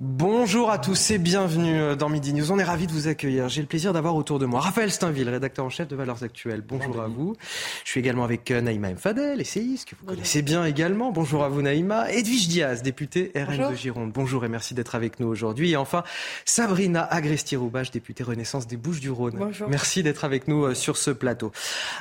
Bonjour à tous et bienvenue dans Midi News. On est ravis de vous accueillir. J'ai le plaisir d'avoir autour de moi Raphaël Steinville, rédacteur en chef de Valeurs Actuelles. Bonjour à vous. Je suis également avec euh, Naïma Mfadel, essayiste, que vous connaissez bien également. Bonjour à vous Naïma. Edwige Diaz, députée RN de Gironde. Bonjour et merci d'être avec nous aujourd'hui. Et enfin, Sabrina Agresti-Roubache, députée Renaissance des Bouches-du-Rhône. Bonjour. Merci d'être avec nous euh, sur ce plateau.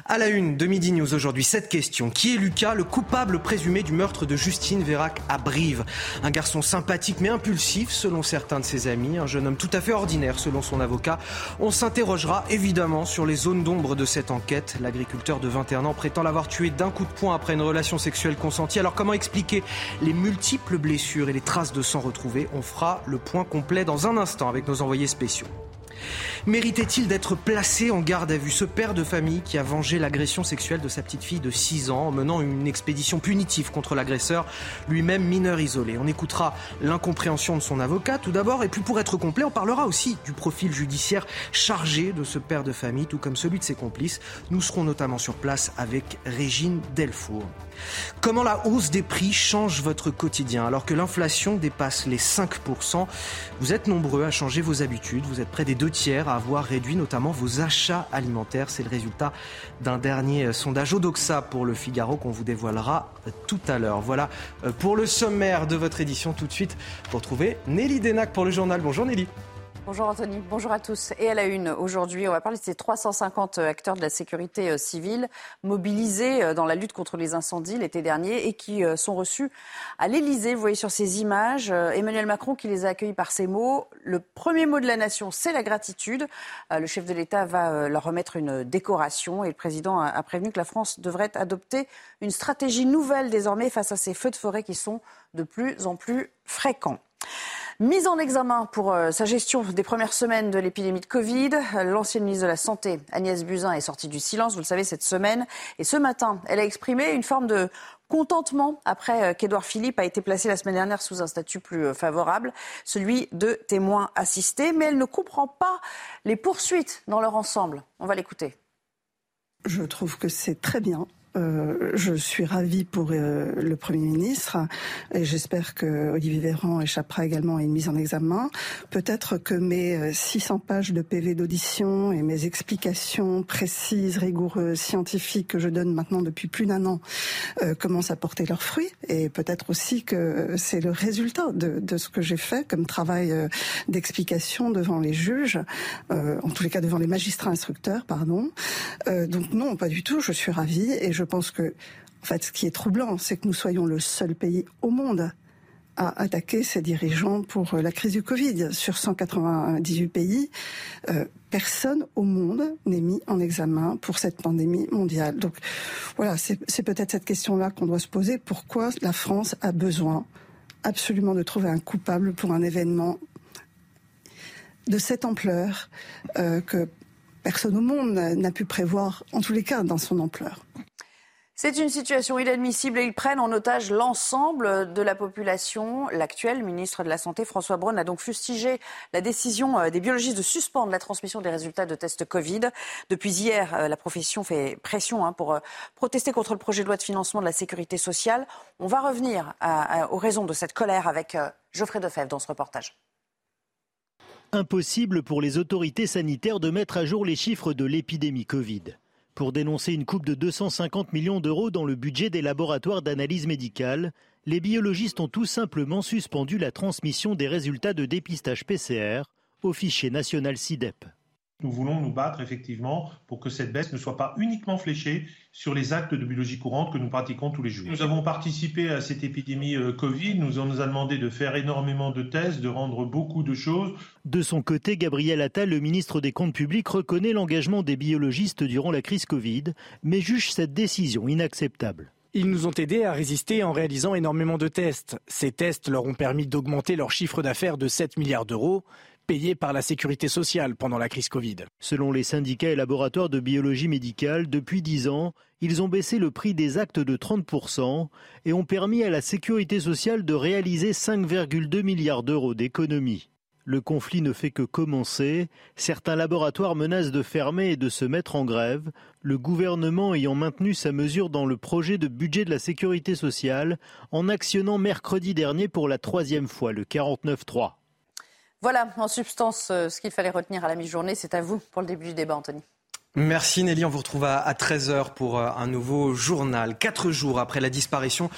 À la une de Midi News aujourd'hui, cette question. Qui est Lucas, le coupable présumé du meurtre de Justine Vérac à Brive? Un garçon sympathique mais impulsif selon certains de ses amis, un jeune homme tout à fait ordinaire selon son avocat. On s'interrogera évidemment sur les zones d'ombre de cette enquête. L'agriculteur de 21 ans prétend l'avoir tué d'un coup de poing après une relation sexuelle consentie. Alors comment expliquer les multiples blessures et les traces de sang retrouvées? On fera le point complet dans un instant avec nos envoyés spéciaux. Méritait-il d'être placé en garde à vue? Ce père de famille qui a vengé l'agression sexuelle de sa petite fille de 6 ans en menant une expédition punitive contre l'agresseur, lui-même mineur isolé. On écoutera l'incompréhension de son avocat tout d'abord et puis pour être complet, on parlera aussi du profil judiciaire chargé de ce père de famille tout comme celui de ses complices. Nous serons notamment sur place avec Régine Delfour. Comment la hausse des prix change votre quotidien? Alors que l'inflation dépasse les 5% Vous êtes nombreux à changer vos habitudes, vous êtes près des deux tiers à avoir réduit notamment vos achats alimentaires. C'est le résultat d'un dernier sondage Odoxa pour le Figaro qu'on vous dévoilera tout à l'heure. Voilà euh, pour le sommaire de votre édition tout de suite pour trouver Nelly Denac pour le journal. Bonjour Nelly. Bonjour Anthony, bonjour à tous. Et à la une, aujourd'hui, on va parler de ces 350 acteurs de la sécurité euh, civile mobilisés euh, dans la lutte contre les incendies l'été dernier et qui euh, sont reçus à l'Elysée. Vous voyez sur ces images Emmanuel Macron qui les a accueillis par ces mots. Le premier mot de la nation, c'est la gratitude. Le chef de l'État va leur remettre une décoration et le président a prévenu que la France devrait adopter une stratégie nouvelle désormais face à ces feux de forêt qui sont de plus en plus fréquents. Mise en examen pour euh, sa gestion des premières semaines de l'épidémie de Covid, l'ancienne ministre de la Santé, Agnès Buzyn, est sortie du silence, vous le savez, cette semaine. Et ce matin, elle a exprimé une forme de contentement après euh, qu'Édouard Philippe a été placé la semaine dernière sous un statut plus euh, favorable, celui de témoin assisté. Mais elle ne comprend pas les poursuites dans leur ensemble. On va l'écouter. Je trouve que c'est très bien euh, je suis ravie pour euh, le Premier ministre et j'espère que Olivier Véran échappera également à une mise en examen. Peut-être que mes 600 euh, pages de PV d'audition et mes explications précises, rigoureuses, scientifiques que je donne maintenant depuis plus d'un an commencent à porter leurs fruits et peut-être aussi que c'est le résultat de, ce que j'ai fait comme travail d'explication devant les juges, en tous les cas devant les magistrats instructeurs, pardon. donc non, pas du tout. Je suis ravie et je pense que, en fait, ce qui est troublant, c'est que nous soyons le seul pays au monde à attaquer ces dirigeants pour euh, la crise du Covid. Sur 198 pays, euh, personne au monde n'est mis en examen pour cette pandémie mondiale. Donc voilà, c'est peut-être cette question-là qu'on doit se poser. Pourquoi la France a besoin absolument de trouver un coupable pour un événement de cette ampleur euh, que personne au monde n'a pu prévoir, en tous les cas dans son ampleur? C'est une situation inadmissible et ils prennent en otage l'ensemble de la population. L'actuel ministre de la Santé, François Braun, a donc fustigé la décision euh, des biologistes de suspendre la transmission des résultats de tests Covid. Depuis hier, euh, la profession fait pression hein, pour euh, protester contre le projet de loi de financement de la sécurité sociale. On va revenir aux raisons de cette colère avec Geoffrey Defebvre dans ce reportage. Impossible pour les autorités sanitaires de mettre à jour les chiffres de l'épidémie Covid pour dénoncer une coupe de 250 millions d'euros dans le budget des laboratoires d'analyse médicale. Les biologistes ont tout simplement suspendu la transmission des résultats de dépistage PCR au fichier national SIDEP. Nous voulons nous battre effectivement pour que cette baisse ne soit pas uniquement fléchée sur les actes de biologie courante que nous pratiquons tous les jours. Nous avons participé à cette épidémie euh, Covid, nous on nous a demandé de faire énormément de tests, de rendre beaucoup de choses. De son côté, Gabriel Attal, le ministre des Comptes publics, reconnaît l'engagement des biologistes durant la crise Covid, mais juge cette décision inacceptable Ils nous ont aidés à résister en réalisant énormément de tests. Ces tests leur ont permis d'augmenter leur chiffre d'affaires de 7 milliards d'euros payés par la sécurité sociale pendant la crise Covid. Selon les syndicats et laboratoires de biologie médicale, depuis 10 ans, ils ont baissé le prix des actes de 30% et ont permis à la sécurité sociale de réaliser 5,2 milliards d'euros d'économies. Le conflit ne fait que commencer. Certains laboratoires menacent de fermer et de se mettre en grève. Le gouvernement ayant maintenu sa mesure dans le projet de budget de la sécurité sociale en actionnant mercredi dernier pour la troisième fois le 49.3. Voilà, en substance, euh, ce qu'il fallait retenir à la mi-journée. C'est à vous pour le début du débat, Anthony. Merci Nelly, on vous retrouve à 13h pour euh, un nouveau journal. Quatre jours après la disparition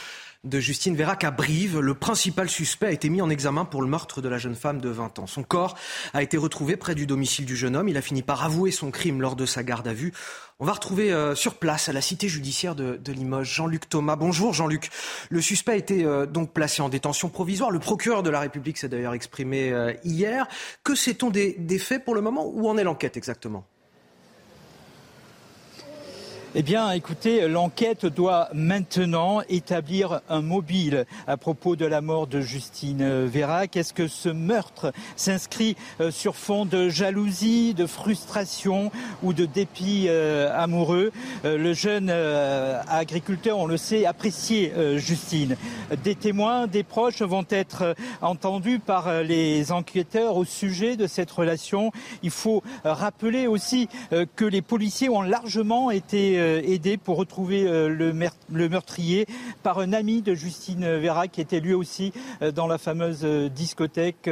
de Justine Vérac à Brive. Le principal suspect a été mis en examen pour le meurtre de la jeune femme de 20 ans. Son corps a été retrouvé près du domicile du jeune homme. Il a fini par avouer son crime lors de sa garde à vue. On va retrouver euh, sur place à la cité judiciaire de, Limoges Jean-Luc Thomas. Bonjour Jean-Luc. Le suspect a été euh, donc placé en détention provisoire. Le procureur de la République s'est d'ailleurs exprimé euh, hier. Que sait-on des faits pour le moment? Où en est l'enquête exactement? Eh bien, écoutez, l'enquête doit maintenant établir un mobile à propos de la mort de Justine Vérac. Est-ce que ce meurtre s'inscrit euh, sur fond de jalousie, de frustration ou de dépit euh, amoureux? Euh, Le jeune agriculteur, on le sait, appréciait Justine. Des témoins, des proches vont être entendus par les enquêteurs au sujet de cette relation. Il faut rappeler aussi que les policiers ont largement été euh, aidé pour retrouver euh, le, meurtrier par un ami de Justine Vera qui était lui aussi euh, dans la fameuse discothèque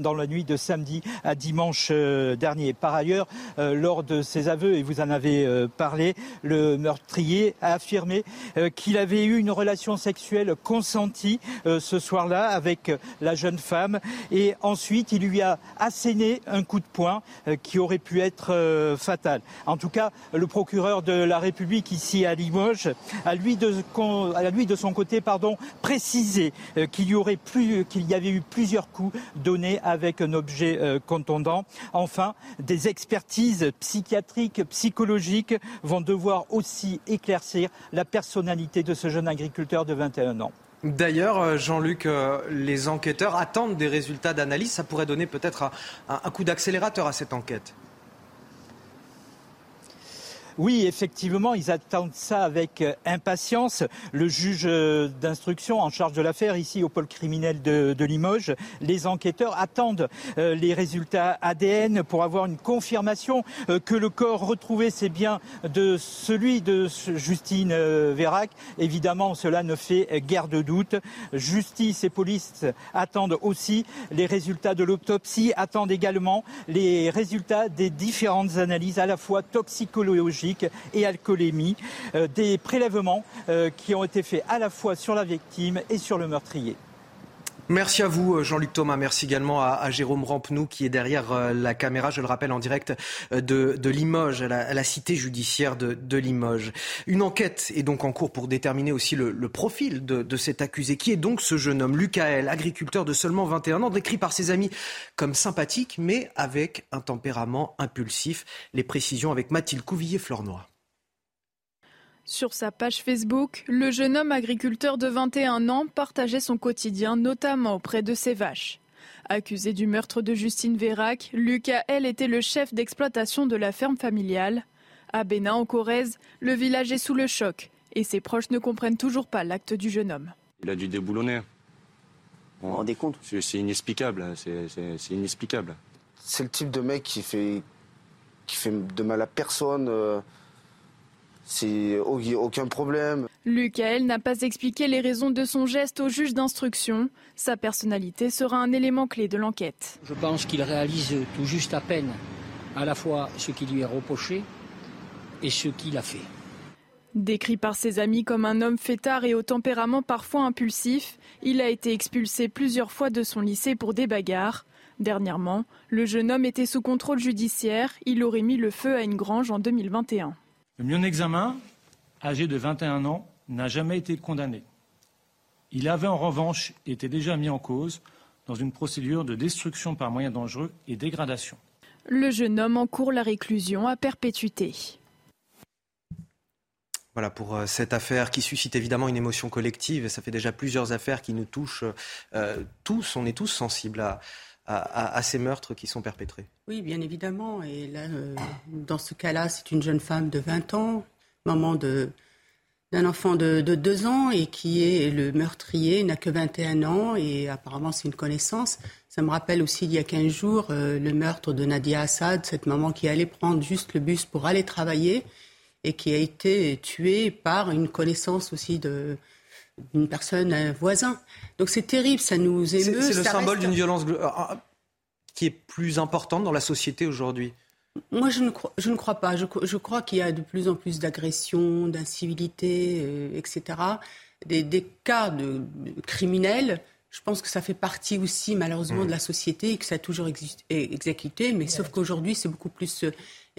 dans la nuit de samedi à dimanche dernier. Par ailleurs, lors de ses aveux, et vous en avez parlé, le meurtrier a affirmé qu'il avait eu une relation sexuelle consentie ce soir-là avec la jeune femme et ensuite il lui a asséné un coup de poing qui aurait pu être fatal. En tout cas, le procureur de la République ici à Limoges a lui de, lui de son côté précisé euh, qu'il y, aurait avait eu plusieurs coups donnés avec un objet euh, contondant. Enfin, des expertises psychiatriques, psychologiques vont devoir aussi éclaircir la personnalité de ce jeune agriculteur de 21 ans. D'ailleurs, euh, Jean-Luc, les enquêteurs attendent des résultats d'analyse. Ça pourrait donner peut-être un coup d'accélérateur à cette enquête. Oui, effectivement, ils attendent ça avec euh, impatience. Le juge euh, d'instruction en charge de l'affaire ici au pôle criminel de, Limoges, les enquêteurs attendent euh, les résultats ADN pour avoir une confirmation que le corps retrouvé c'est bien de celui de Justine Vérac. Évidemment, cela ne fait guère de doute. Justice et police attendent aussi les résultats de l'autopsie, attendent également les résultats des différentes analyses à la fois toxicologiques et alcoolémie, euh, des prélèvements euh, qui ont été faits à la fois sur la victime et sur le meurtrier. Merci à vous, euh, Jean-Luc Thomas. Merci également à, Jérôme Rampenou qui est derrière la caméra, je le rappelle, en direct de, Limoges, à la, cité judiciaire de, Limoges. Une enquête est donc en cours pour déterminer aussi le, profil de, cet accusé. Qui est donc ce jeune homme, Lucael, agriculteur de seulement 21 ans, décrit par ses amis comme sympathique, mais avec un tempérament impulsif. Les précisions avec Mathilde Couvillier-Flornoy. Sur sa page Facebook, le jeune homme agriculteur de 21 ans partageait son quotidien, notamment auprès de ses vaches. Accusé du meurtre de Justine Vérac, Lucas, elle, était le chef d'exploitation de la ferme familiale. À Bénin, en Corrèze, le village est sous le choc et ses proches ne comprennent toujours pas l'acte du jeune homme. Il a dû déboulonner. Vous vous rendez compte? C'est inexplicable, c'est inexplicable. C'est le type de mec qui fait, qui fait de mal à personne. Euh, c'est aucun problème. Lucael n'a pas expliqué les raisons de son geste au juge d'instruction. Sa personnalité sera un élément clé de l'enquête. Je pense qu'il réalise tout juste à peine à la fois ce qui lui est reproché et ce qu'il a fait. Décrit par ses amis comme un homme fêtard et au tempérament parfois impulsif, il a été expulsé plusieurs fois de son lycée pour des bagarres. Dernièrement, le jeune homme était sous contrôle judiciaire. Il aurait mis le feu à une grange en 2021. Le mis en examen, âgé de 21 ans, n'a jamais été condamné. Il avait en revanche été déjà mis en cause dans une procédure de destruction par moyens dangereux et dégradation. Le jeune homme encourt la réclusion à perpétuité. Voilà pour cette affaire qui suscite évidemment une émotion collective. Ça fait déjà plusieurs affaires qui nous touchent tous. On est tous sensibles à, à, ces meurtres qui sont perpétrés. Oui, bien évidemment. Et là, dans ce cas-là, c'est une jeune femme de 20 ans, maman d'un enfant de, de, 2 ans et qui est le meurtrier, n'a que 21 ans et apparemment c'est une connaissance. Ça me rappelle aussi il y a 15 jours le meurtre de Nadia Assad, cette maman qui allait prendre juste le bus pour aller travailler et qui a été tuée par une connaissance aussi de d'une personne, un voisin. Donc c'est terrible, ça nous émeut. C'est le symbole d'une violence euh, euh, qui est plus importante dans la société aujourd'hui. Moi, je ne crois, je ne crois pas. Je, je crois qu'il y a de plus en plus d'agressions, d'incivilité, euh, etc. Des, des, cas de, criminels. Je pense que ça fait partie aussi, malheureusement, mmh. de la société et que ça a toujours exécuté. Mais sauf qu'aujourd'hui, c'est beaucoup plus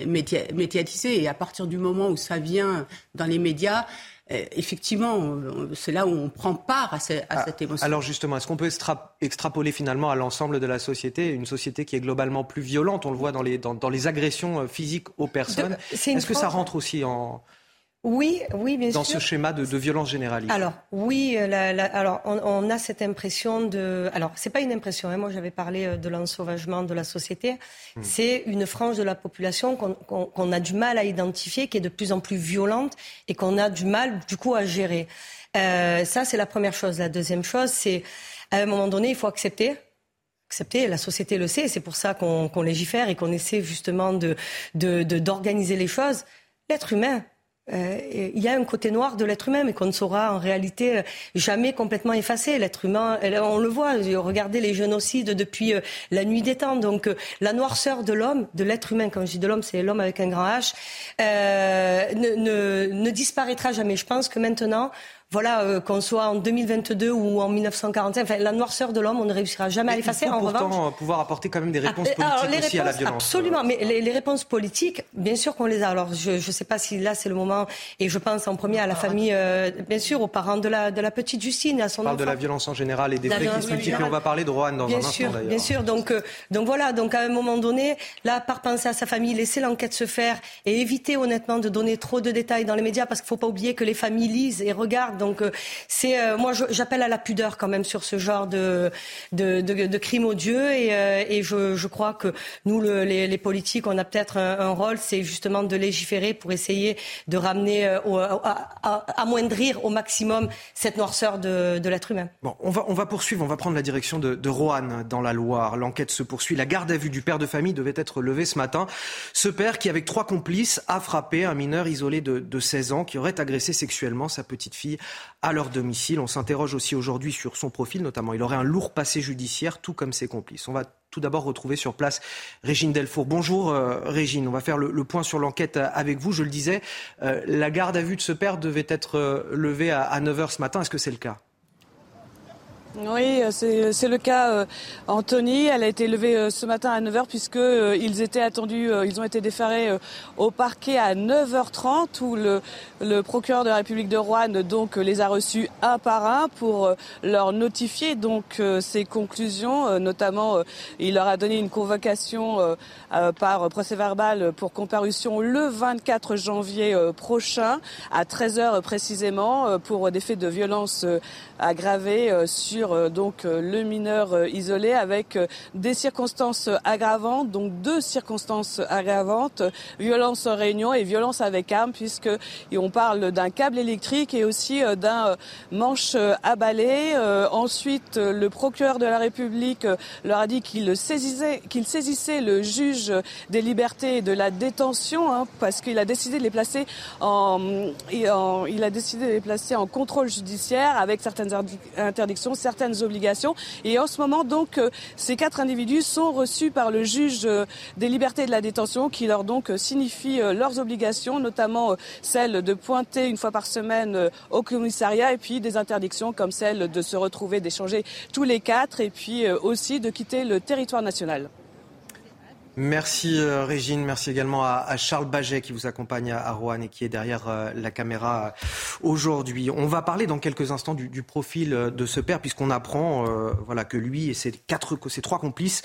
médiatisé. Et à partir du moment où ça vient dans les médias, euh, effectivement, c'est là où on prend part à, à cette émotion. Alors justement, est-ce qu'on peut extrapoler finalement à l'ensemble de la société, une société qui est globalement plus violente, on le voit dans les, dans, dans les agressions euh, physiques aux personnes Est-ce que ça rentre aussi en, oui, oui, bien dans sûr. Dans ce schéma de, de, violence généralisée. Alors, oui, euh, la, la, alors on, on, a cette impression de. Alors, c'est pas une impression. Hein, moi, j'avais parlé euh, de l'ensauvagement de la société. Hmm. C'est une frange de la population qu'on qu qu a du mal à identifier, qui est de plus en plus violente et qu'on a du mal, du coup, à gérer. Euh, ça, c'est la première chose. La deuxième chose, c'est à un moment donné, il faut accepter accepter. La société le sait. C'est pour ça qu'on qu légifère et qu'on essaie justement de d'organiser de, les choses. L'être humain, euh, il y a un côté noir de l'être humain, mais qu'on ne saura en réalité euh, jamais complètement effacer. L'être humain, on le voit, regardez les génocides depuis euh, la nuit des temps. Donc la noirceur de l'homme, de l'être humain, quand je dis de l'homme, c'est l'homme avec un grand H, euh, ne, ne, ne disparaîtra jamais. Je pense que maintenant, voilà, euh, qu'on soit en 2022 ou en 1945, enfin, la noirceur de l'homme, on ne réussira jamais à l'effacer. En pourtant revanche, pouvoir apporter quand même des réponses ah, politiques alors, aussi réponses, à la violence. Absolument, mais les, les, réponses politiques, bien sûr qu'on les a. Alors, je ne sais pas si là c'est le moment, et je pense en premier à la famille, euh, bien sûr, aux parents de la, de la petite Justine, à son On parle enfant. de la violence en général et des faits qui se multiplient. On va parler de Rohan dans bien un sûr, instant d'ailleurs. Bien sûr, donc, euh, donc voilà, donc à un moment donné, là, par penser à sa famille, laisser l'enquête se faire et éviter honnêtement de donner trop de détails dans les médias, parce qu'il ne faut pas oublier que les familles lisent et regardent. Donc, euh, c'est euh, moi j'appelle à la pudeur quand même sur ce genre de de, crime odieux et, euh, et je, je, crois que nous le, les, les, politiques on a peut-être un, rôle c'est justement de légiférer pour essayer de ramener à, amoindrir au maximum cette noirceur de, de l'être humain. Bon, on va on va poursuivre, on va prendre la direction de, Roanne dans la Loire. L'enquête se poursuit. La garde à vue du père de famille devait être levée ce matin. Ce père qui avec trois complices a frappé un mineur isolé de 16 ans qui aurait agressé sexuellement sa petite fille à leur domicile. On s'interroge aussi aujourd'hui sur son profil, notamment. Il aurait un lourd passé judiciaire, tout comme ses complices. On va tout d'abord retrouver sur place Régine Delfour. Bonjour euh, Régine, on va faire le, point sur l'enquête avec vous. Je le disais, euh, la garde à vue de ce père devait être euh, levée à, à 9h ce matin. Est-ce que c'est le cas? Oui, c'est le cas euh, Anthony. Elle a été levée euh, ce matin à 9h puisque euh, ils étaient attendus, euh, ils ont été déférés euh, au parquet à 9h30 où le, le, procureur de la République de Rouen donc les a reçus un par un pour euh, leur notifier donc ses conclusions. notamment, il leur a donné une convocation par procès verbal pour comparution le 24 janvier prochain à 13h précisément pour des faits de violence aggravés sur sur euh, donc euh, le mineur euh, isolé avec des circonstances aggravantes, donc deux circonstances aggravantes, violence en réunion et violence avec arme, puisque on parle d'un câble électrique et aussi d'un manche à balai. ensuite, le procureur de la République leur a dit qu'il saisissait, qu'il saisissait le juge des libertés et de la détention, hein, parce qu'il a décidé de les placer en, en, il a décidé de les placer en contrôle judiciaire avec certaines interdictions, obligations. Et en ce moment, donc, euh, ces quatre individus sont reçus par le juge euh, des libertés de la détention qui leur donc euh, signifie leurs obligations, notamment celle de pointer une fois par semaine au commissariat et puis des interdictions comme celle de se retrouver, d'échanger tous les quatre et puis aussi de quitter le territoire national. Merci euh, Régine, merci également à, Charles Baget qui vous accompagne à, Rouen et qui est derrière euh, la caméra euh, aujourd'hui. On va parler dans quelques instants du, profil de ce père puisqu'on apprend voilà, que lui et ses, quatre, ses trois complices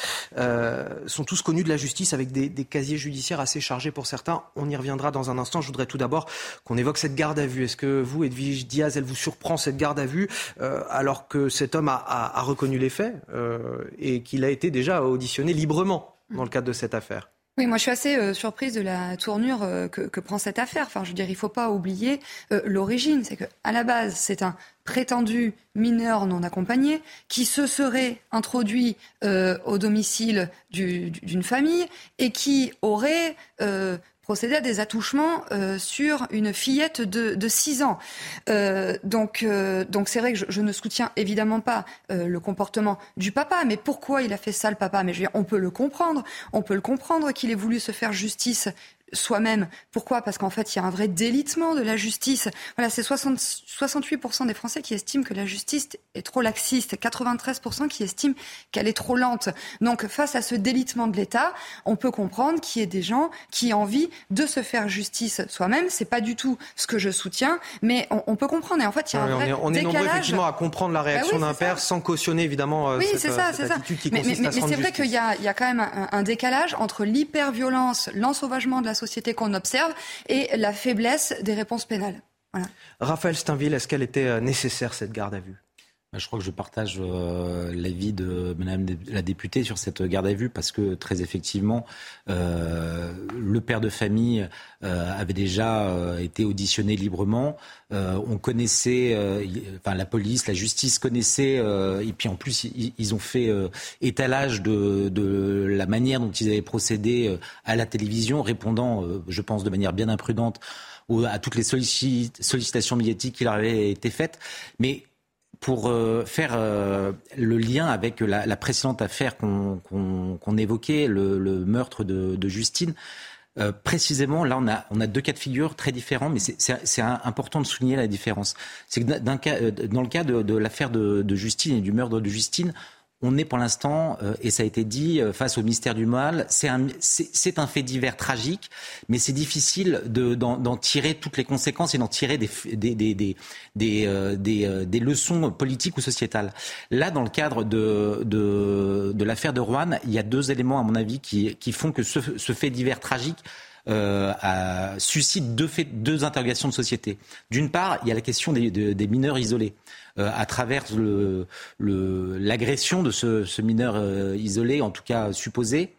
sont tous connus de la justice avec des, casiers judiciaires assez chargés pour certains. On y reviendra dans un instant. Je voudrais tout d'abord qu'on évoque cette garde à vue. Est-ce que vous, Edwige Diaz, elle vous surprend cette garde à vue alors que cet homme a reconnu les faits et qu'il a été déjà auditionné librement? Dans le cadre de cette affaire. Oui, moi je suis assez euh, surprise de la tournure euh, que, prend cette affaire. Enfin, je veux dire, il ne faut pas oublier euh, l'origine. C'est qu'à la base, c'est un prétendu mineur non accompagné qui se serait introduit au domicile d'une famille et qui aurait procéder à des attouchements euh, sur une fillette de, de 6 ans. Euh, donc, euh, donc c'est vrai que je, ne soutiens évidemment pas le comportement du papa, mais pourquoi il a fait ça le papa? Mais on peut le comprendre, on peut le comprendre qu'il ait voulu se faire justice soi-même. Pourquoi? Parce qu'en fait, il y a un vrai délitement de la justice. Voilà, c'est 68% des Français qui estiment que la justice est trop laxiste, 93% qui estiment qu'elle est trop lente. Donc, face à ce délitement de l'État, on peut comprendre qu'il y ait des gens qui ont envie de se faire justice soi-même. C'est pas du tout ce que je soutiens, mais on, peut comprendre. Et en fait, il y a un vrai on est, nombreux effectivement à comprendre la bah réaction d'un père sans cautionner évidemment euh, oui, cette, ça, euh, attitude qui mais, consiste mais, mais, c'est vrai qu'il y, y a, quand même un, un décalage entre l'hyperviolence, l'ensauvagement de la société qu'on observe et la faiblesse des réponses pénales. Raphaël Steinville, est-ce qu'elle était euh, nécessaire cette garde à vue? Je crois que je partage euh, l'avis de Madame la députée sur cette garde à vue parce que très effectivement, euh, le père de famille avait déjà été auditionné librement. on connaissait, enfin la police, la justice connaissait, et puis en plus ils, ont fait étalage de, de, la manière dont ils avaient procédé à la télévision, répondant, je pense, de manière bien imprudente à toutes les sollicitations médiatiques qui leur avaient été faites. Mais pour euh, faire euh, le lien avec la, précédente affaire qu'on évoquait, le, meurtre de, Justine, euh, précisément, là, on a, on a deux cas de figure très différents, mais c'est important de souligner la différence. C'est que dans le cas de, l'affaire de, Justine et du meurtre de Justine, on est pour l'instant, euh, et ça a été dit, euh, face au mystère du mal. C'est un, un fait divers tragique, mais c'est difficile de, d'en, tirer toutes les conséquences et d'en tirer des, des, des, des, euh, des, leçons politiques ou sociétales. Là, dans le cadre de, de, de l'affaire de Rouen, il y a deux éléments, à mon avis, qui, qui font que ce fait divers tragique euh, suscite deux, deux interrogations de société. D'une part, il y a la question des, mineurs isolés. Euh, à travers l'agression de ce, ce mineur euh, isolé, en tout cas supposé,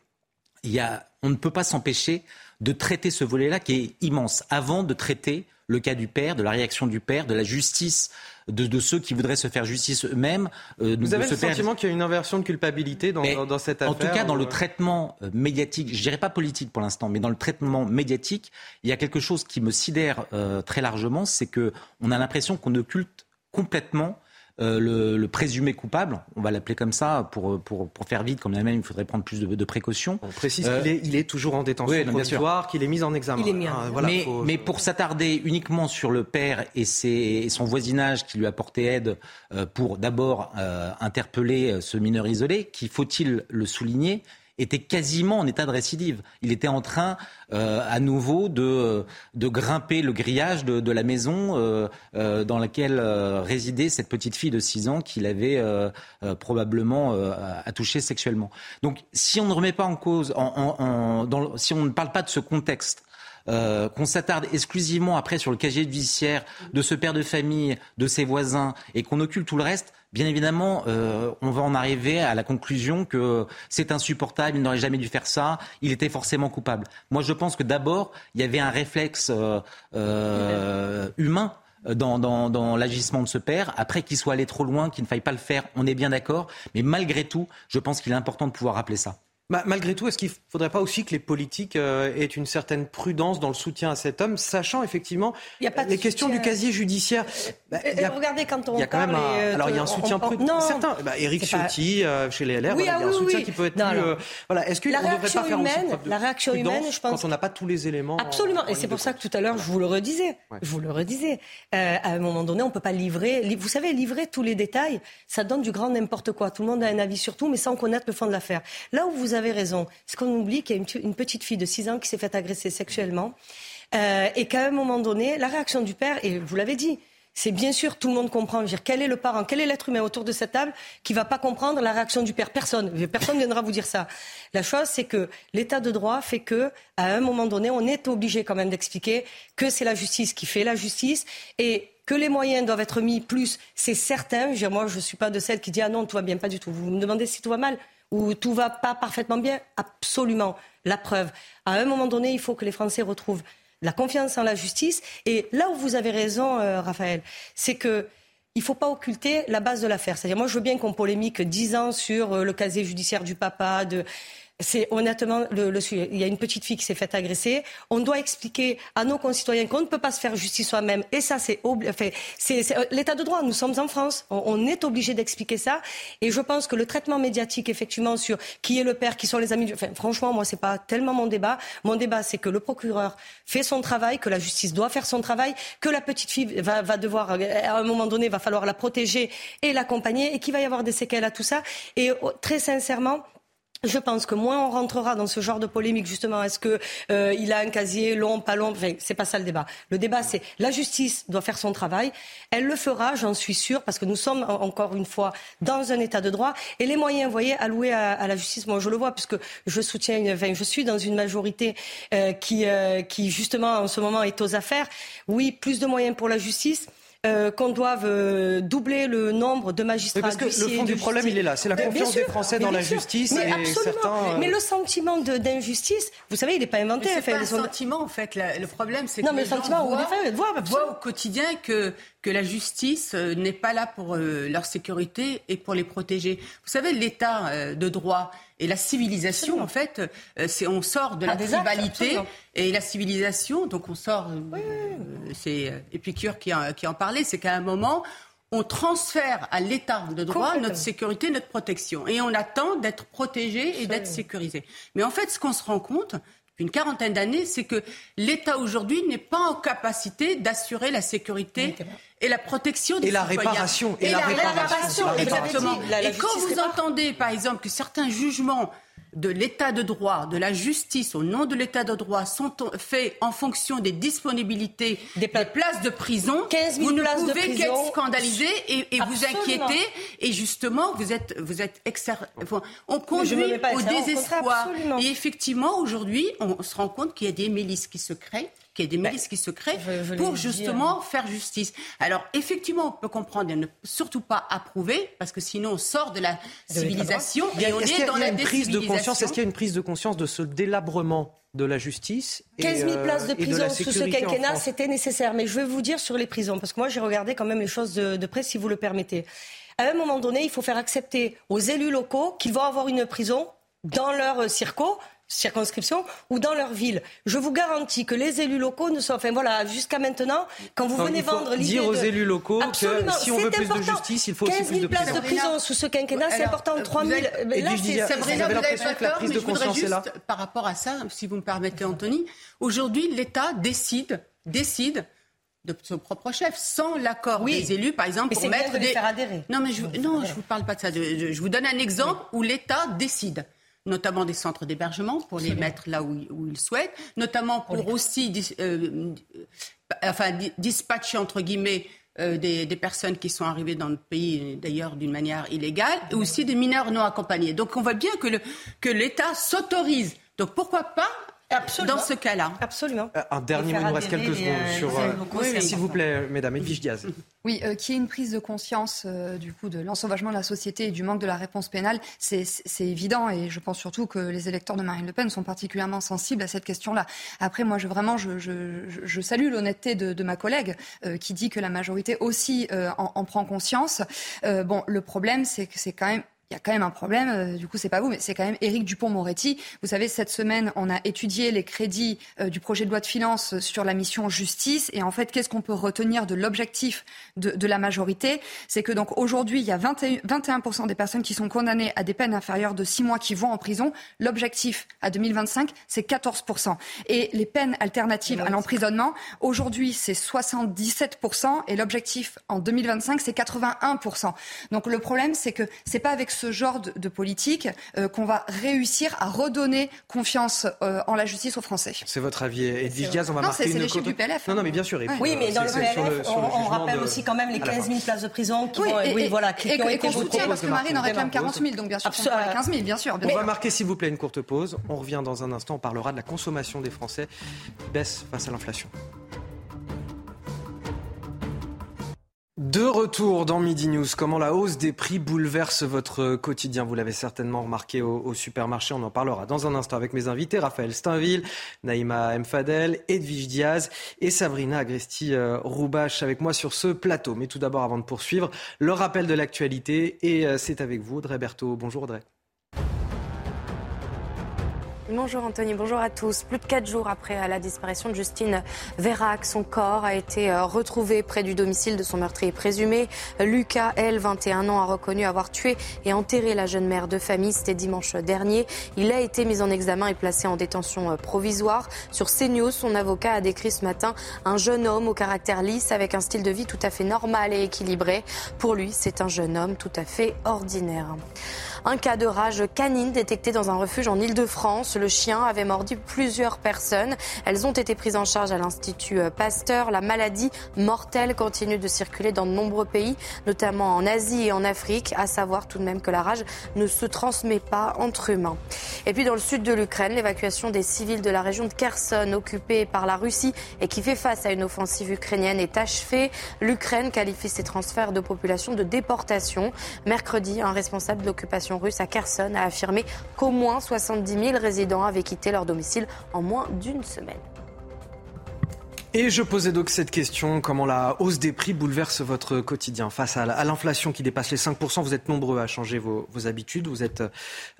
il y a, on ne peut pas s'empêcher de traiter ce volet-là qui est immense, avant de traiter le cas du père, de la réaction du père, de la justice de, ceux qui voudraient se faire justice eux-mêmes. Euh, Vous avez le sentiment qu'il y a une inversion de culpabilité dans, dans, cette affaire En tout cas, dans le traitement médiatique, je dirais pas politique pour l'instant, mais dans le traitement médiatique, il y a quelque chose qui me sidère très largement, c'est que on a l'impression qu'on occulte complètement euh, le, présumé coupable, on va l'appeler comme ça pour, pour, pour faire vite, comme la même, il faudrait prendre plus de, précautions. On précise qu'il est, il est toujours en détention provisoire, qu'il est mis en examen. Ah, mais, mais, pour s'attarder uniquement sur le père et, ses, son voisinage qui lui a porté aide euh, pour d'abord euh, interpeller ce mineur isolé, qui, faut-il le souligner, était quasiment en état de récidive. Il était en train euh, à nouveau de, de grimper le grillage de, de la maison euh, euh, dans laquelle résidait cette petite fille de 6 ans qu'il avait probablement attouché sexuellement. Donc si on ne remet pas en cause, en, en, dans, si on ne parle pas de ce contexte, euh, qu'on s'attarde exclusivement après sur le casier judiciaire de ce père de famille, de ses voisins, et qu'on occulte tout le reste, bien évidemment, euh, on va en arriver à la conclusion que c'est insupportable, il n'aurait jamais dû faire ça, il était forcément coupable. Moi, je pense que d'abord, il y avait un réflexe euh, humain dans, dans l'agissement de ce père. Après qu'il soit allé trop loin, qu'il ne faille pas le faire, on est bien d'accord. Mais malgré tout, je pense qu'il est important de pouvoir rappeler ça malgré tout, est-ce qu'il ne faudrait pas aussi que les politiques euh, aient une certaine prudence dans le soutien à cet homme, sachant effectivement les questions du casier judiciaire bah, y a, Regardez quand on il y a quand même un, euh, alors il y a un soutien prudent. Certains, bah, Éric Ciotti euh, chez les LR, il y a un ah soutien qui peut être plus. voilà, est-ce qu'on ne devrait pas faire humaine, aussi la réaction humaine, je pense quand on n'a pas tous les éléments. Absolument, et c'est pour ça que tout à l'heure je vous le redisais. Je vous le redisais. à un moment donné, on ne peut pas livrer. Vous savez, livrer tous les détails, ça donne du grand n'importe quoi. Tout le monde a un avis sur tout, mais sans connaître le fond de l'affaire. Là où vous avez avez raison. Ce qu'on oublie, qu'il y a une, petite fille de 6 ans qui s'est fait agresser sexuellement. Euh, et qu'à un moment donné, la réaction du père, et vous l'avez dit, c'est bien sûr, tout le monde comprend. Dire, quel est le parent, quel est l'être humain autour de cette table qui va pas comprendre la réaction du père? Personne. Personne ne viendra vous dire ça. La chose, c'est que l'état de droit fait que, à un moment donné, on est obligé quand même d'expliquer que c'est la justice qui fait la justice et que les moyens doivent être mis plus, c'est certain. moi, je ne suis pas de celle qui dit ah non, tout va bien, pas du tout. Vous me demandez si tout va mal ou tout va pas parfaitement bien Absolument. La preuve. À un moment donné, il faut que les Français retrouvent la confiance en la justice. Et là où vous avez raison, euh, Raphaël, c'est que il ne faut pas occulter la base de l'affaire. C'est-à-dire, moi, je veux bien qu'on polémique dix ans sur euh, le casier judiciaire du papa, c'est honnêtement le, sujet. Il y a une petite fille qui s'est faite agresser. On doit expliquer à nos concitoyens qu'on ne peut pas se faire justice soi-même. Et ça, c'est euh, l'état de droit. Nous sommes en France. On, est obligé d'expliquer ça. Et je pense que le traitement médiatique, effectivement, sur qui est le père, qui sont les amis. Enfin, franchement, moi, c'est pas tellement mon débat. Mon débat, c'est que le procureur fait son travail, que la justice doit faire son travail, que la petite fille va, va devoir, à un moment donné, va falloir la protéger et l'accompagner, et qu'il va y avoir des séquelles à tout ça. Et oh, très sincèrement, je pense que moins on rentrera dans ce genre de polémique, justement, est-ce que euh, a un casier long, pas long enfin, C'est pas ça le débat. Le débat, c'est la justice doit faire son travail. Elle le fera, j'en suis sûre, parce que nous sommes encore une fois dans un état de droit. Et les moyens, vous voyez, alloués à, la justice, moi je le vois, puisque je soutiens, enfin, je suis dans une majorité euh, qui, euh, qui justement en ce moment est aux affaires. Oui, plus de moyens pour la justice. Euh, qu'on doive euh, doubler le nombre de magistrats. parce que le fond du problème, il est là. C'est la confiance des Français dans la justice. Mais absolument. Mais euh, le sentiment d'injustice, vous savez, il n'est pas inventé. C'est pas un sentiment, en fait. Le problème, c'est que non, mais les le sentiment, gens voient, au quotidien que que la justice n'est pas là pour leur sécurité et pour les protéger. Vous savez, l'état de droit et la civilisation, en fait, euh, c'est on sort de la tribalité et la civilisation, donc on sort. Euh, c'est euh, Épicure qui en, qui en parlait, c'est qu'à un moment, on transfère à l'état de droit notre sécurité, notre protection. Et on attend d'être protégé et d'être sécurisé. Mais en fait, ce qu'on se rend compte, une quarantaine d'années, c'est que l'État aujourd'hui n'est pas en capacité d'assurer la sécurité et la protection des et la réparation et, la, réparation, exactement. et quand vous entendez, par exemple, que certains jugements de l'état de droit, de la justice au nom de l'état de droit sont faits en fonction des disponibilités des, places de prison, 15 000 vous ne places pouvez qu'être scandalisé et, vous inquiéter. Et justement, vous êtes, vous êtes on conduit au désespoir. Et effectivement, aujourd'hui, on se rend compte qu'il y a des milices qui se créent qu'il y ait des milices qui se créent pour justement faire justice. Alors effectivement, on peut comprendre et ne surtout pas approuver, parce que sinon on sort de la civilisation et on est, dans la prise de conscience. Est-ce qu'il y a une prise de conscience de ce délabrement de la justice. 15 000 places de prison sous ce quinquennat, c'était nécessaire. Mais je vais vous dire sur les prisons, parce que moi j'ai regardé quand même les choses de, de près, si vous le permettez. À un moment donné, il faut faire accepter aux élus locaux qu'ils vont avoir une prison dans leur circo circonscription ou dans leur ville. Je vous garantis que les élus locaux ne sont, enfin voilà, jusqu'à maintenant, quand vous venez vendre l'idée dire aux élus locaux que si on veut plus de justice, il faut aussi plus de places de prison sous ce quinquennat, c'est important. 3 000. J'avais l'impression que la prise de conscience est là. Par rapport à ça, si vous me permettez, Anthony, aujourd'hui, l'État décide, décide de son propre chef, sans l'accord des élus, par exemple, pour mettre des... faire adhérer. Non, mais je, non, je vous parle pas de ça. Je vous donne un exemple où l'État décide notamment des centres d'hébergement pour les mettre là où, ils souhaitent, notamment pour, aussi euh, enfin, dispatcher entre guillemets euh, des, personnes qui sont arrivées dans le pays, d'ailleurs d'une manière illégale, et aussi des mineurs non accompagnés. Donc on voit bien que, le, que l'État s'autorise. Donc pourquoi pas Absolument. Dans ce cas-là. Absolument. Euh, un dernier mot, il nous reste quelques secondes euh, sur. Euh, s'il vous plaît, mesdames, Edwige Diaz. Oui, euh, qui est une prise de conscience du coup de l'ensauvagement de la société et du manque de la réponse pénale, c'est évident et je pense surtout que les électeurs de Marine Le Pen sont particulièrement sensibles à cette question-là. Après, moi, je, vraiment, je, je, je salue l'honnêteté de, de, ma collègue qui dit que la majorité aussi en, en, prend conscience. bon, le problème, c'est que c'est quand même il y a quand même un problème, euh, du coup c'est pas vous, mais c'est quand même Éric Dupont-Moretti. Vous savez, cette semaine, on a étudié les crédits euh, du projet de loi de finances sur la mission justice. Et en fait, qu'est-ce qu'on peut retenir de l'objectif de, de, la majorité? C'est que donc aujourd'hui, il y a 21%, 21 des personnes qui sont condamnées à des peines inférieures de 6 mois qui vont en prison. L'objectif à 2025, c'est 14%. Et les peines alternatives à l'emprisonnement, aujourd'hui, c'est 77%. Et l'objectif en 2025, c'est 81%. Donc le problème, c'est que c'est pas avec ce genre de, politique qu'on va réussir à redonner confiance en la justice aux Français. C'est votre avis, Edwige Diaz. On va non, c'est les chiffres du PLF. Non, non, mais bien sûr. Oui, mais dans le PLF, on, rappelle aussi quand même les 15 000 places de prison qui, oui, et, voilà, qui, ont été votées. parce que Marine en réclame 40 000, donc bien sûr, on les 15 000, bien sûr. On va marquer, s'il vous plaît, une courte pause. On revient dans un instant. On parlera de la consommation des Français baisse face à l'inflation. De retour dans Midi News, comment la hausse des prix bouleverse votre quotidien? Vous l'avez certainement remarqué au, supermarché, on en parlera dans un instant avec mes invités, Raphaël Steinville, Naïma Mfadel, Edwige Diaz et Sabrina Agresti-Roubache avec moi sur ce plateau. Mais tout d'abord, avant de poursuivre, le rappel de l'actualité et euh, c'est avec vous, Audrey Berthaud. Bonjour Audrey. Bonjour Anthony, bonjour à tous. Plus de quatre jours après la disparition de Justine Vérac, son corps a été euh, retrouvé près du domicile de son meurtrier présumé. Lucas, elle, 21 ans, a reconnu avoir tué et enterré la jeune mère de famille. C'était dimanche dernier. Il a été mis en examen et placé en détention euh, provisoire. Sur CNews, son avocat a décrit ce matin un jeune homme au caractère lisse avec un style de vie tout à fait normal et équilibré. Pour lui, c'est un jeune homme tout à fait ordinaire. Un cas de rage canine détecté dans un refuge en Ile-de-France. Le chien avait mordu plusieurs personnes. Elles ont été prises en charge à l'Institut Pasteur. La maladie mortelle continue de circuler dans de nombreux pays, notamment en Asie et en Afrique. À savoir tout de même que la rage ne se transmet pas entre humains. Et puis dans le sud de l'Ukraine, l'évacuation des civils de la région de Kherson, occupée par la Russie et qui fait face à une offensive ukrainienne, est achevée. L'Ukraine qualifie ces transferts de population de déportation. Mercredi, un responsable de russe à Kherson a affirmé qu'au moins 70 000 résidents avaient quitté leur domicile en moins d'une semaine. Et je posais donc cette question, comment la hausse des prix bouleverse votre quotidien face à l'inflation qui dépasse les 5%. Vous êtes nombreux à changer vos, habitudes, vous êtes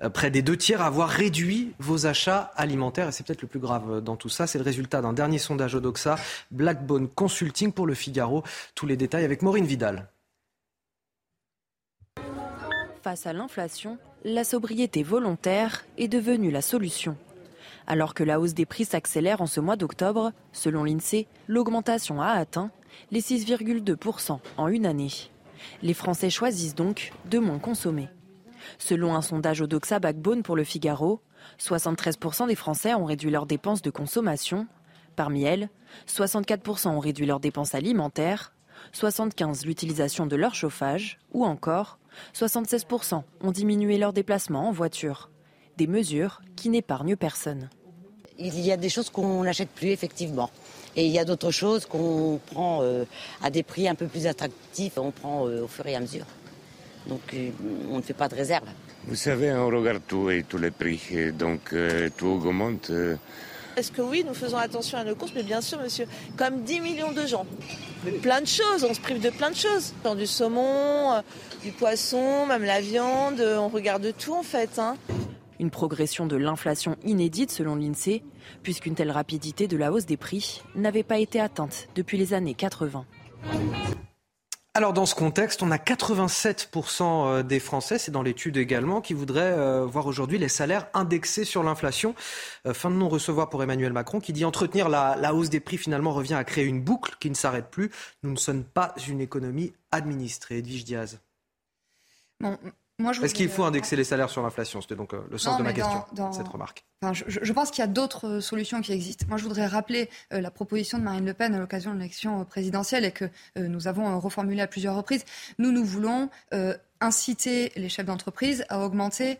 euh, près des deux tiers à avoir réduit vos achats alimentaires et c'est peut-être le plus grave dans tout ça. C'est le résultat d'un dernier sondage Odoxa, Blackbone Consulting pour le Figaro. Tous les détails avec Maureen Vidal. Face à l'inflation, la sobriété volontaire est devenue la solution. Alors que la hausse des prix s'accélère en ce mois d'octobre, selon l'INSEE, l'augmentation a atteint les 6,2% en une année. Les Français choisissent donc de moins consommer. Selon un sondage au Doxa Backbone pour le Figaro, 73% des Français ont réduit leurs dépenses de consommation. Parmi elles, 64% ont réduit leurs dépenses alimentaires, 75% l'utilisation de leur chauffage ou encore 76% ont diminué leurs déplacements en voiture. Des mesures qui n'épargnent personne. Il y a des choses qu'on n'achète plus effectivement. Et il y a d'autres choses qu'on prend euh, à des prix un peu plus attractifs. On prend euh, au fur et à mesure. Donc euh, on ne fait pas de réserve. Vous savez, on regarde tout et tous les prix. donc tout augmente. Est-ce que oui, nous faisons attention à nos courses Mais bien sûr, monsieur, comme 10 millions de gens. Plein de choses, on se prive de plein de choses. Du saumon, euh, du poisson, même la viande, euh, on regarde tout en fait. Hein. Une progression de l'inflation inédite selon l'INSEE, puisqu'une telle rapidité de la hausse des prix n'avait pas été atteinte depuis les années 80. Alors dans ce contexte, on a 87% euh, des Français, c'est dans l'étude également, qui voudraient euh, voir aujourd'hui les salaires indexés sur l'inflation. Euh, fin de non-recevoir pour Emmanuel Macron qui dit entretenir la, hausse des prix finalement revient à créer une boucle qui ne s'arrête plus. Nous ne sommes pas une économie administrée. Edwige Diaz. Est-ce qu'il faut indexer les salaires sur l'inflation C'était donc le sens de ma question, cette remarque je, pense qu'il y a d'autres euh, solutions qui existent. Moi, je voudrais rappeler euh, la proposition de Marine Le Pen à l'occasion de l'élection euh, présidentielle et que nous avons reformulée à plusieurs reprises. Nous, nous voulons inciter les chefs d'entreprise à augmenter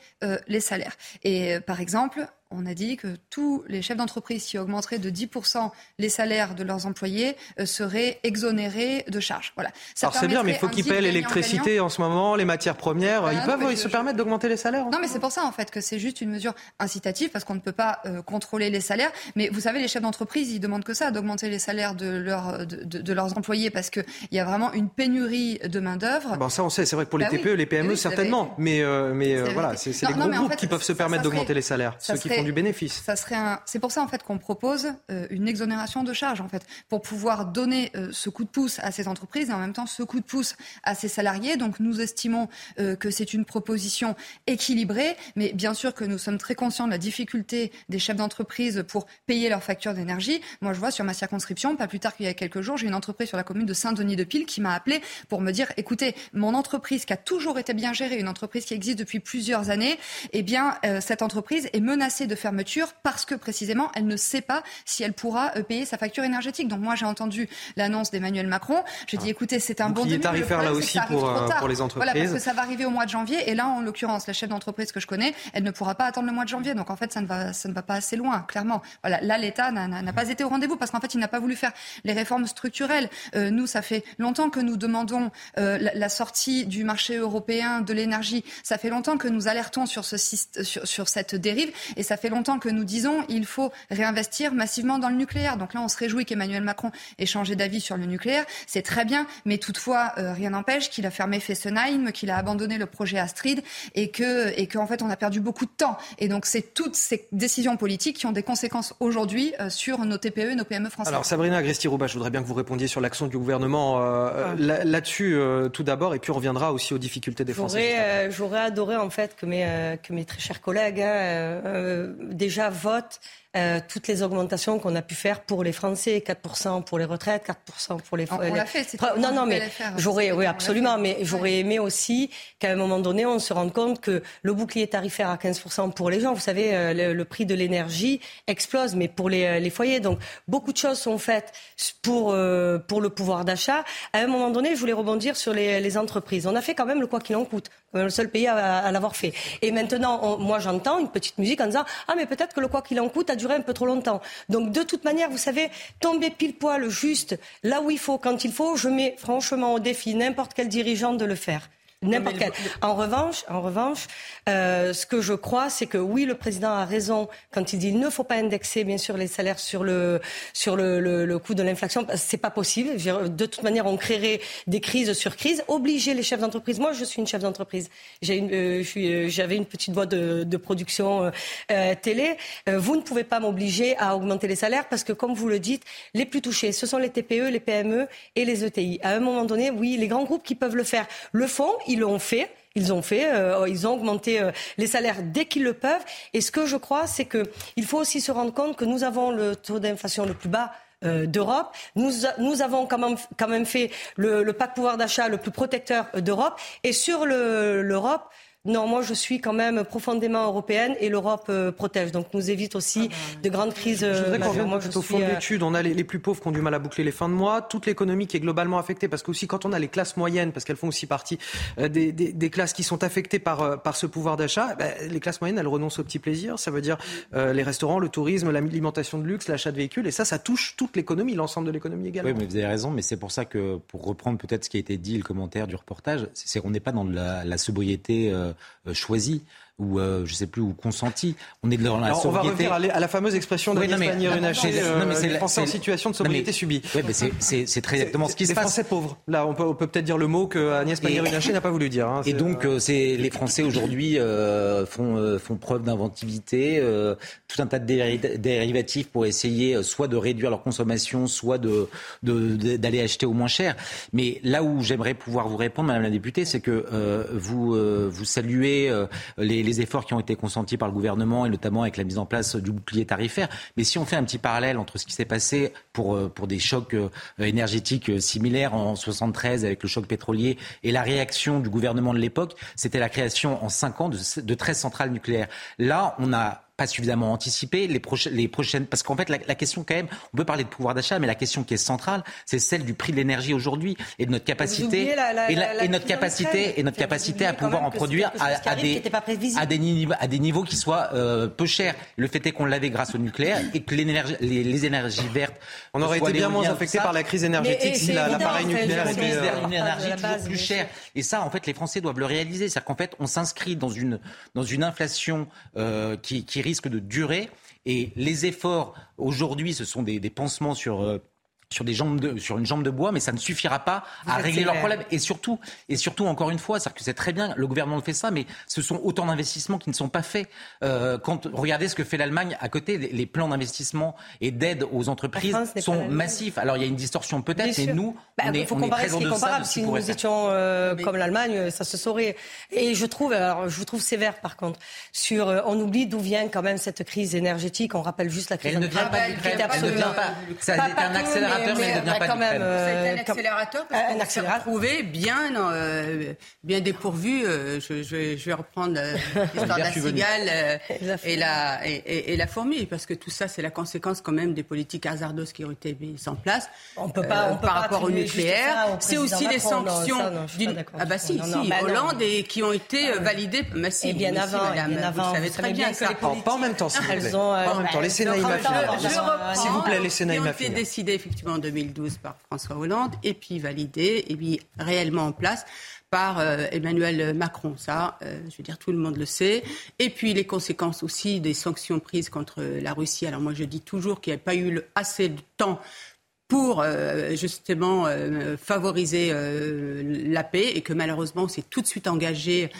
les salaires. Et par exemple, on a dit que tous les chefs d'entreprise qui augmenteraient de 10% les salaires de leurs employés euh, seraient exonérés de charges. Voilà. Alors c'est bien, mais il faut qu'ils paient l'électricité en ce moment, les matières premières. ils peuvent ils se permettent d'augmenter les salaires Non, mais c'est pour ça en fait que c'est juste une mesure incitative parce qu'on ne peut pas euh, contrôler les salaires. Mais vous savez, les chefs d'entreprise, ils demandent que ça, d'augmenter les salaires de, leur, de, leurs employés parce qu'il y a vraiment une pénurie de main-d'œuvre. Bon, ça on sait, c'est vrai que pour les bah TPE, les PME, certainement. Mais, euh, mais voilà, c'est les gros groupes qui peuvent se permettre d'augmenter les salaires. Ceux qui l'augmentation du bénéfice. Ça serait un... C'est pour ça en fait qu'on propose euh, une exonération de charges en fait, pour pouvoir donner euh, ce coup de pouce à ces entreprises et en même temps ce coup de pouce à ces salariés. Donc nous estimons euh, que c'est une proposition équilibrée, mais bien sûr que nous sommes très conscients de la difficulté des chefs d'entreprise pour payer leurs factures d'énergie. Moi je vois sur ma circonscription, pas plus tard qu'il y a quelques jours, j'ai une entreprise sur la commune de Saint-Denis-de-Pile qui m'a appelé pour me dire écoutez, mon entreprise qui a toujours été bien gérée, une entreprise qui existe depuis plusieurs années, eh bien cette entreprise est menacée de fermeture parce que précisément elle ne sait pas si elle pourra euh, payer sa facture énergétique. Donc moi j'ai entendu l'annonce d'Emmanuel Macron. J'ai dit écoutez c'est un bon début. tarifaire là aussi pour, euh, pour les entreprises. Voilà parce que ça va arriver au mois de janvier et là en l'occurrence la chef d'entreprise que je connais elle ne pourra pas attendre le mois de janvier. Donc en fait ça ne va ça ne va pas assez loin clairement. Voilà là l'État n'a pas été au rendez-vous parce qu'en fait il n'a pas voulu faire les réformes structurelles. Euh, nous ça fait longtemps que nous demandons la, la, sortie du marché européen de l'énergie. Ça fait longtemps que nous alertons sur ce sur, sur cette dérive et ça fait longtemps que nous disons il faut réinvestir massivement dans le nucléaire. Donc là, on se réjouit qu'Emmanuel Macron ait changé d'avis sur le nucléaire. C'est très bien, mais toutefois, euh, rien n'empêche qu'il a fermé Fessenheim, qu'il a abandonné le projet Astrid et que et qu'en fait, on a perdu beaucoup de temps. Et donc, c'est toutes ces décisions politiques qui ont des conséquences aujourd'hui euh, sur nos TPE et nos PME françaises. Alors, Sabrina Agresti-Rouba, je voudrais bien que vous répondiez sur l'action du gouvernement euh, ah. là-dessus tout d'abord, et puis on reviendra aussi aux difficultés des Français. J'aurais adoré en fait que mes, que mes très chers collègues hein, déjà votent euh, toutes les augmentations qu'on a pu faire pour les Français, 4% pour les retraites, 4% pour les... On, on l'a fait, c'est Non, non, mais j'aurais, oui, absolument, mais j'aurais aimé aussi qu'à un moment donné, on se rende compte que le bouclier tarifaire à 15% pour les gens, vous savez, euh, le, prix de l'énergie explose, mais pour les, les, foyers. Donc, beaucoup de choses sont faites pour, euh, pour le pouvoir d'achat. À un moment donné, je voulais rebondir sur les, les entreprises. On a fait quand même le quoi qu'il en coûte, le seul pays à, à l'avoir fait. Et maintenant, moi, j'entends une petite musique en disant, ah, mais peut-être que le quoi qu'il en coûte a durer un peu trop longtemps. Donc de toute manière, vous savez, tomber pile poil juste là où il faut, quand il faut, je mets franchement au défi n'importe quel dirigeant de le faire. N'importe quel. En revanche, en revanche, euh, ce que je crois, c'est que oui, le président a raison quand il dit il ne faut pas indexer bien sûr les salaires sur le sur le, le, le coût de l'inflation. C'est pas possible. De toute manière, on créerait des crises sur crises. Obliger les chefs d'entreprise. Moi, je suis une chef d'entreprise. J'ai une, euh, euh j'avais une petite boîte de, de production euh, euh télé. vous ne pouvez pas m'obliger à augmenter les salaires parce que, comme vous le dites, les plus touchés, ce sont les TPE, les PME et les ETI. À un moment donné, oui, les grands groupes qui peuvent le faire le font ils l'ont fait. Ils ont fait, euh, ils ont augmenté euh, les salaires dès qu'ils le peuvent. Et ce que je crois, c'est qu'il faut aussi se rendre compte que nous avons le taux d'inflation le plus bas euh, d'Europe. Nous, nous avons quand même, quand même fait le, le pack pouvoir d'achat le plus protecteur d'Europe. Et sur l'Europe, non, moi je suis quand même profondément européenne et l'Europe euh, protège. Donc nous évite aussi ah bah, de grandes crises. Je voudrais qu'on moi, au fond de euh, l'étude. On a les, plus pauvres qui ont du mal à boucler les fins de mois, toute l'économie qui est globalement affectée, parce qu'aussi quand on a les classes moyennes, parce qu'elles font aussi partie euh, des, des, des, classes qui sont affectées par, par ce pouvoir d'achat, eh ben, les classes moyennes, elles renoncent aux petits plaisirs. Ça veut dire les restaurants, le tourisme, l'alimentation de luxe, l'achat de véhicules, et ça, ça touche toute l'économie, l'ensemble de l'économie également. Oui, mais vous avez raison, mais c'est pour ça que, pour reprendre peut-être ce qui a été dit, le commentaire du reportage, c'est qu'on n'est pas dans la, la sobriété choisie ou euh, je sais plus où consenti. On est dans la Alors, On va revenir à la fameuse expression d'Agnès oui, Pannier-Runacher, euh, les Français en situation de sobriété subie. Oui, mais c'est très exactement ce qui se passe. Les Français pauvres. Là, on peut peut-être dire le mot que Agnès Pannier-Runacher n'a pas voulu dire. Hein. Et donc, euh, c'est les Français aujourd'hui euh, font, euh, font preuve d'inventivité, euh, tout un tas de dérivatifs pour essayer soit de réduire leur consommation, soit de d'aller acheter au moins cher. Mais là où j'aimerais pouvoir vous répondre, Madame la députée, c'est que vous vous saluez les, les efforts qui ont été consentis par le gouvernement et notamment avec la mise en place du bouclier tarifaire. Mais si on fait un petit parallèle entre ce qui s'est passé pour, euh, pour des chocs euh, énergétiques euh, similaires en 73 avec le choc pétrolier et la réaction du gouvernement de l'époque, c'était la création en cinq ans de, de 13 centrales nucléaires. Là, on a pas suffisamment anticipé les, prochaines, les prochaines. Parce qu'en fait, la, la, question, quand même, on peut parler de pouvoir d'achat, mais la question qui est centrale, c'est celle du prix de l'énergie aujourd'hui et de notre capacité la, la, et, et, notre capacité et notre capacité à pouvoir en produire à, à, des, à, des niveaux, à des niveaux qui soient euh, peu chers. Le fait est qu'on l'avait grâce au nucléaire et que les, les énergies vertes. On aurait été bien moins affecté par la crise énergétique si l'appareil nucléaire était vers une énergie toujours plus chère. Et ça, en fait, les Français doivent le réaliser. C'est-à-dire qu'en fait, on s'inscrit dans une dans une inflation euh, qui, qui risque de durer. Et les efforts, aujourd'hui, ce sont des, des pansements sur... Sur, des jambes de, sur une jambe de bois, mais ça ne suffira pas à régler leurs problèmes. Et surtout, et surtout, encore une fois, c'est que c'est très bien, le gouvernement fait ça, mais ce sont autant d'investissements qui ne sont pas faits. Euh, quand regardez ce que fait l'Allemagne à côté, les, plans d'investissement et d'aide aux entreprises sont massifs. Alors il y a une distorsion peut-être, mais nous, bah, on est, faut on est comparable. Si nous étions euh, comme l'Allemagne, ça se saurait. Et je trouve, alors je vous trouve sévère par contre, sur, euh, on oublie d'où vient quand même cette crise énergétique. On rappelle juste la crise. Elle ne vient pas vient pas. Ça a été un accélérateur, mais, ne pas d'Ukraine. C'est un accélérateur parce qu'on s'est retrouvé bien, bien dépourvu. Je, je, vais reprendre l'histoire de la cigale et la et, la fourmi, parce que tout ça, c'est la conséquence quand même des politiques hasardeuses qui ont été mises en place. On peut pas, on peut par rapport au nucléaire. C'est aussi les sanctions d'une. Ah bah si, si, bah Hollande et qui ont été validées massivement. Et bien avant, bien avant. Vous savez très bien ça. Pas en même temps, s'il vous plaît. Pas en même temps. Laissez Naïma S'il vous plaît, laissez Naïma Qui ont été décidées effectivement en 2012 par François Hollande et puis validées et puis réellement en place par euh, Emmanuel Macron. Ça, euh, je veux dire, tout le monde le sait. Et puis les conséquences aussi des sanctions prises contre la Russie. Alors moi, je dis toujours qu'il n'y a pas eu assez de temps pour euh, justement euh, favoriser euh, la paix et que malheureusement on s'est tout de suite engagé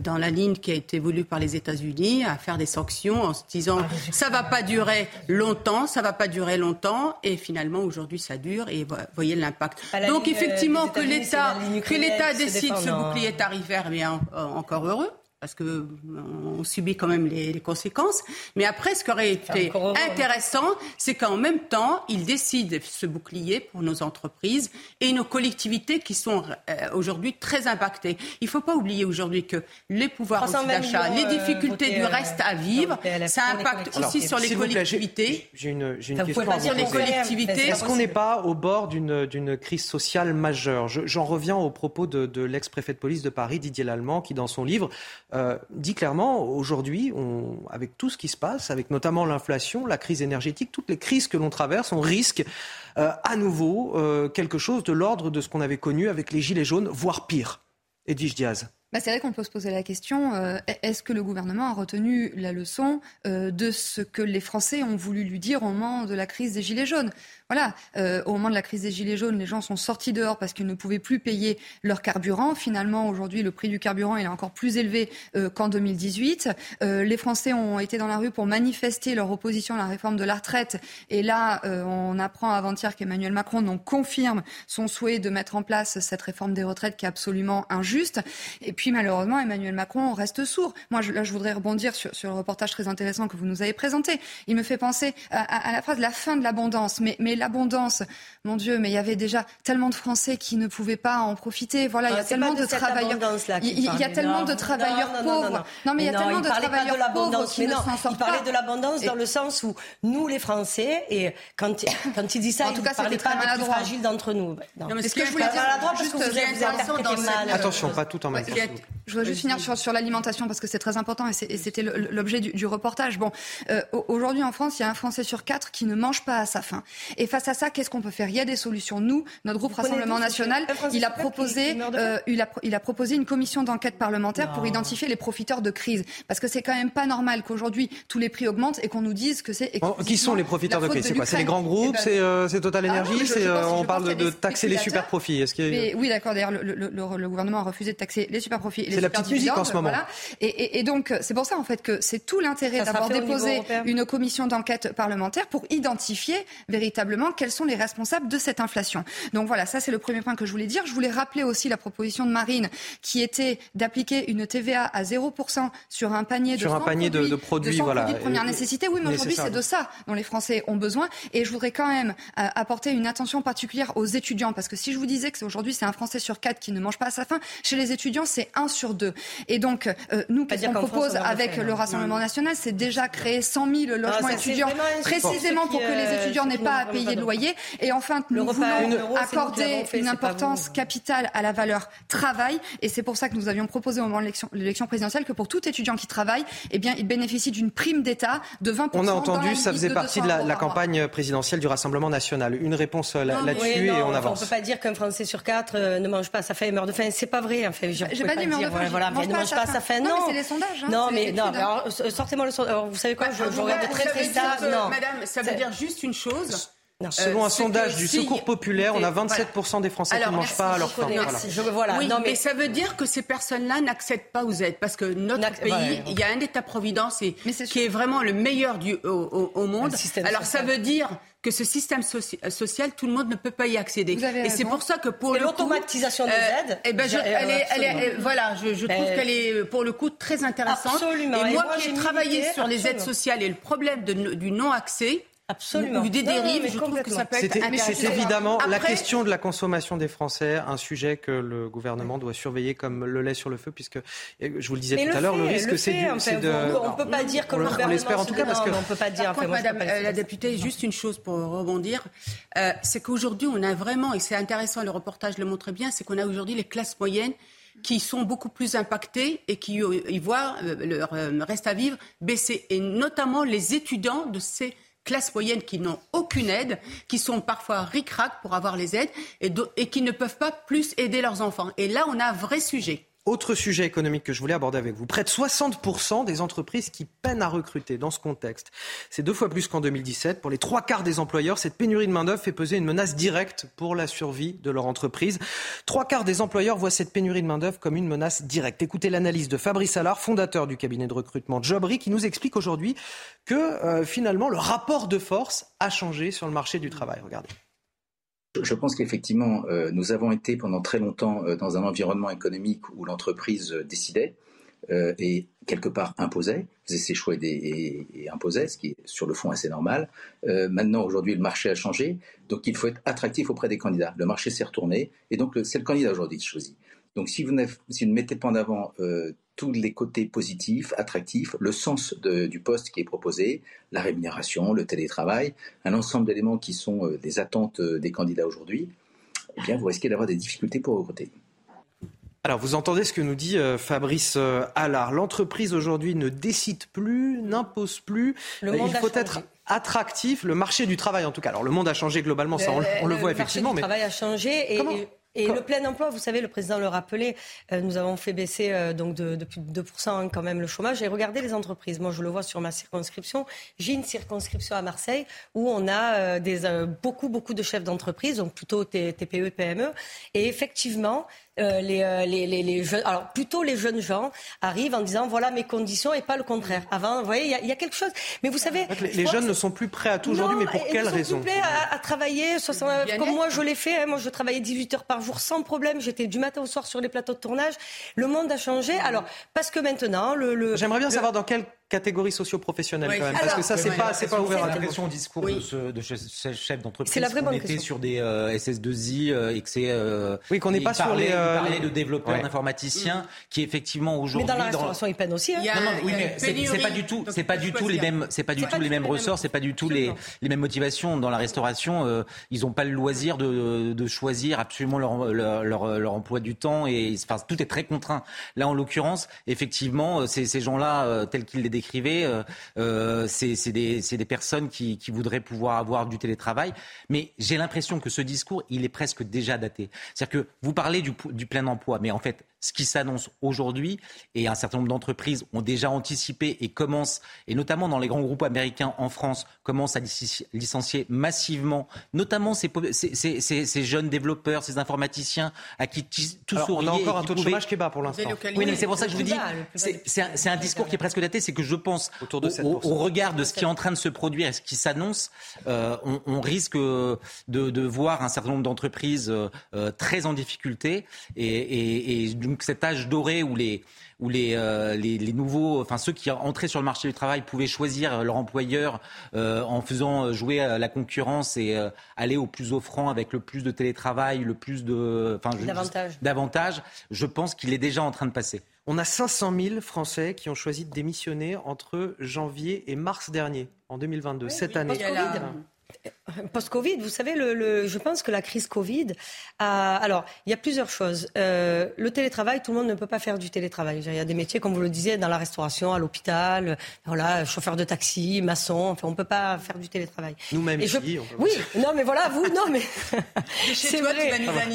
dans la ligne qui a été voulue par les États-Unis à faire des sanctions en se disant ah, ça va pas durer longtemps, ça va pas durer longtemps. Et finalement aujourd'hui ça dure et voyez l'impact. Donc effectivement que l'État que l'État décide ce bouclier tarifaire, bien encore heureux parce qu'on euh, subit quand même les, conséquences. Mais après, ce qui aurait été intéressant, c'est qu'en même temps, ils décident ce bouclier pour nos entreprises et nos collectivités qui sont euh, aujourd'hui très impactées. Il ne faut pas oublier aujourd'hui que les pouvoirs d'achat, les euh, difficultés du reste à vivre, ça impacte aussi sur les collectivités. J'ai une, une question sur les collectivités. Est-ce qu'on n'est pas au bord d'une crise sociale majeure? J'en reviens au propos de, de l'ex-préfet de police de Paris, Didier Lallemand, qui dans son livre euh, dit clairement, aujourd'hui, avec tout ce qui se passe, avec notamment l'inflation, la crise énergétique, toutes les crises que l'on traverse, on risque euh, à nouveau euh, quelque chose de l'ordre de ce qu'on avait connu avec les Gilets jaunes, voire pire. Edwige Diaz. Bah, c'est vrai qu'on peut se poser la question, est-ce que le gouvernement a retenu la leçon de ce que les Français ont voulu lui dire au moment de la crise des Gilets jaunes? Voilà, euh, au moment de la crise des Gilets jaunes, les gens sont sortis dehors parce qu'ils ne pouvaient plus payer leur carburant. Finalement, aujourd'hui, le prix du carburant est encore plus élevé euh, qu'en 2018. Euh, les Français ont été dans la rue pour manifester leur opposition à la réforme de la retraite. Et là, on apprend avant-hier qu'Emmanuel Macron donc, confirme son souhait de mettre en place cette réforme des retraites qui est absolument injuste. Et puis, malheureusement, Emmanuel Macron reste sourd. Moi, je, là, je voudrais rebondir sur, le reportage très intéressant que vous nous avez présenté. Il me fait penser à, la phrase la fin de l'abondance. L'abondance. Mon Dieu, mais il y avait déjà tellement de Français qui ne pouvaient pas en profiter. Voilà, il y a tellement de, travailleurs. il, y a tellement de travailleurs pauvres. Non, mais il y a tellement de travailleurs pauvres qui ne s'en sortent pas. Il parlait de l'abondance dans le sens où nous, les Français, et quand, quand il dit ça, en tout cas, parlait pas des plus fragiles d'entre nous. Non, mais ce que je voulais dire, avez Attention, pas tout en même temps. Je voudrais juste finir sur, sur l'alimentation parce que c'est très important et c'était l'objet du, reportage. Bon, euh, aujourd'hui en France, il y a un Français sur quatre qui ne mange pas à sa faim. Et face à ça, qu'est-ce qu'on peut faire? Il y a des solutions. Nous, notre groupe Rassemblement National, il a proposé, euh, il, a, il a proposé une commission d'enquête parlementaire pour identifier les profiteurs de crise. Parce que c'est quand même pas normal qu'aujourd'hui tous les prix augmentent et qu'on nous dise que c'est. qui sont les profiteurs de crise? C'est quoi? C'est les grands groupes eh ben, C'est Total ah Energy euh, On parle de, taxer les super profits. Est-ce Oui, d'accord. D'ailleurs, le, gouvernement a refusé de taxer les super profits. C'est la petite musique en ce moment. Et, donc, c'est pour ça en fait que c'est tout l'intérêt d'avoir déposé une commission d'enquête parlementaire pour identifier véritablement quels sont les responsables de cette inflation. Donc voilà, ça c'est le premier point que je voulais dire. Je voulais rappeler aussi la proposition de Marine qui était d'appliquer une TVA à 0% sur un panier sur de un panier produits, de, produits, voilà, de première nécessité. Oui, mais aujourd'hui c'est de ça dont les Français ont besoin. Et je voudrais quand même euh, apporter une attention particulière aux étudiants parce que si je vous disais que aujourd'hui c'est un Français sur quatre qui ne mange pas à sa faim, chez les étudiants c'est un sur deux. Et donc euh, nous, qu'est-ce qu'on propose avec le Rassemblement national, c'est déjà créer 100 000 logements étudiants précisément pour que les étudiants n'aient pas à payer de loyer. Et enfin, nous voulons accorder une importance capitale à la valeur travail. Et c'est pour ça que nous avions proposé au moment de l'élection présidentielle que pour tout étudiant qui travaille, eh bien, il bénéficie d'une prime d'État de 20%. On a entendu, ça faisait partie de la, campagne présidentielle du Rassemblement national. Une réponse euh, là-dessus et on avance. On ne peut pas dire qu'un Français sur quatre euh, ne mange pas sa faim et meurt de faim. C'est pas vrai. Enfin, J'ai pas, dit meurt de faim. Voilà, ne mange pas sa faim. Non, c'est les sondages. Hein, non, mais non. Sortez-moi le sondage. Vous savez quoi Je regarde très très ça. Madame, ça veut dire juste une chose Selon un sondage du Secours populaire, on a 27% des Français qui ne mangent pas à leur faim. Voilà. oui, mais, ça veut dire que ces personnes-là n'accèdent pas aux aides. Parce que notre pays, il y a un État-providence qui est vraiment le meilleur du, au, monde. Alors ça veut dire que ce système social, tout le monde ne peut pas y accéder. Et c'est pour ça que pour l'automatisation des euh, aides. Eh ben, voilà, je, trouve qu'elle est pour le coup très intéressante. Absolument. Et, moi, qui ai travaillé sur les aides sociales et le problème du non-accès, Absolument. Ou des dérives, je trouve que ça peut être C'est évidemment la question de la consommation des Français, un sujet que le gouvernement doit surveiller comme le lait sur le feu, puisque, je vous le disais tout à l'heure, le risque, c'est de... On ne peut pas dire que le gouvernement... On l'espère en tout cas, parce que... on peut pas dire... Madame la députée, juste une chose pour rebondir, euh, c'est qu'aujourd'hui, on a vraiment, et c'est intéressant, le reportage le montre bien, c'est qu'on a aujourd'hui les classes moyennes qui sont beaucoup plus impactées et qui y voient euh, leur euh, reste à vivre baisser, et notamment les étudiants de ces classes moyennes qui n'ont aucune aide, qui sont parfois ric-rac pour avoir les aides et, et qui ne peuvent pas plus aider leurs enfants. Et là, on a un vrai sujet. Autre sujet économique que je voulais aborder avec vous. Près de 60% des entreprises qui peinent à recruter dans ce contexte. C'est deux fois plus qu'en 2017. Pour les trois quarts des employeurs, cette pénurie de main-d'œuvre fait peser une menace directe pour la survie de leur entreprise. Trois quarts des employeurs voient cette pénurie de main-d'œuvre comme une menace directe. Écoutez l'analyse de Fabrice Allard, fondateur du cabinet de recrutement Jobry, qui nous explique aujourd'hui que euh, finalement le rapport de force a changé sur le marché du travail. Regardez. Je pense qu'effectivement, euh, nous avons été pendant très longtemps euh, dans un environnement économique où l'entreprise euh, décidait et quelque part imposait, faisait ses choix et, et, imposait, ce qui est sur le fond assez normal. maintenant, aujourd'hui, le marché a changé, donc il faut être attractif auprès des candidats. Le marché s'est retourné et donc c'est le candidat aujourd'hui qui choisit. Donc si vous, si vous ne mettez pas en avant tous les côtés positifs, attractifs, le sens du poste qui est proposé, la rémunération, le télétravail, un ensemble d'éléments qui sont euh, des attentes euh, des candidats aujourd'hui, eh bien, vous risquez d'avoir des difficultés pour recruter. Alors, vous entendez ce que nous dit euh, Fabrice Allard. L'entreprise aujourd'hui ne décide plus, n'impose plus. Il faut être attractif, le marché du travail en tout cas. Alors, le monde a changé globalement, ça on, le, voit effectivement. Le marché du travail a changé et, et le plein emploi, vous savez, le président le rappelait, euh, nous avons fait baisser euh, donc de, plus de 2% hein, quand même le chômage. Et regardez les entreprises. Moi, je le vois sur ma circonscription. J'ai une circonscription à Marseille où on a euh, des, beaucoup, beaucoup de chefs d'entreprise, donc plutôt TPE, PME. Et effectivement, euh, les, euh, les, les, les, jeunes, alors plutôt les jeunes gens arrivent en disant voilà mes conditions et pas le contraire. Avant, vous voyez, il y, y, a quelque chose. Mais vous savez, les, jeunes ne sont plus prêts à tout aujourd'hui, mais pour quelles raisons Ils sont plus prêts à, à travailler, comme moi je l'ai fait. Hein, moi, je travaillais 18 heures par jour sans problème. J'étais du matin au soir sur les plateaux de tournage. Le monde a changé. Alors parce que maintenant, le, le j'aimerais bien savoir dans quel catégories socio-professionnelles quand même, parce que ça, c'est pas, c'est pas ouvert à l'impression au discours de ce, de ce chef d'entreprise. Qu'on était sur des euh, SS2I euh, et que c'est... Euh, oui, qu'on n'est pas sur les... Euh, de développeurs, d'informaticiens, qui effectivement aujourd'hui... Mais dans la restauration, ils peinent aussi. Hein. Non, non, oui, mais c'est pas du tout, c'est pas du tout les mêmes, c'est pas du tout les mêmes ressorts, c'est pas du tout les, les mêmes motivations. Dans la restauration, ils n'ont pas le loisir de, de choisir absolument leur, leur, leur, emploi du temps et enfin, tout est très contraint. Là, en l'occurrence, effectivement, ces gens-là, tels qu'ils les décrivez, euh, euh, c'est des, des, personnes qui, voudraient pouvoir avoir du télétravail. Mais j'ai l'impression que ce discours, il est presque déjà daté. C'est-à-dire que vous parlez du, du plein emploi, mais en fait, ce qui s'annonce aujourd'hui, et un certain nombre d'entreprises ont déjà anticipé et commencent, et notamment dans les grands groupes américains en France, commencent à licencier massivement, notamement ces, ces, ces, ces jeunes développeurs, ces informaticiens à qui tout souriait. On a encore un taux de chômage qui est bas pour l'instant. Oui, mais c'est pour ça que je vous dis, c'est un, un, discours qui est presque daté, c'est que je pense, Autour de au, au, regard de ce qui est en train de se produire et ce qui s'annonce, euh, on, on, risque de, de, voir un certain nombre d'entreprises euh, très en difficulté et, et, et donc cet âge doré où les où les, euh, les, les, nouveaux, enfin ceux qui entraient sur le marché du travail pouvaient choisir leur employeur euh, en faisant jouer la concurrence et euh, aller au plus offrant avec le plus de télétravail, le plus de, enfin, davantage. Je pense qu'il est déjà en train de passer. On a 500 000 Français qui ont choisi de démissionner entre janvier et mars dernier, en 2022, cette année. Post-Covid, vous savez, le, je pense que la crise Covid a. Alors, il y a plusieurs choses. Euh, le télétravail, tout le monde ne peut pas faire du télétravail. Il y a des métiers, comme vous le disiez, dans la restauration, à l'hôpital, voilà, chauffeur de taxi, maçon. Enfin, on ne peut pas faire du télétravail. Nous-mêmes ici. Oui, non, mais voilà, vous, non, mais c'est vrai.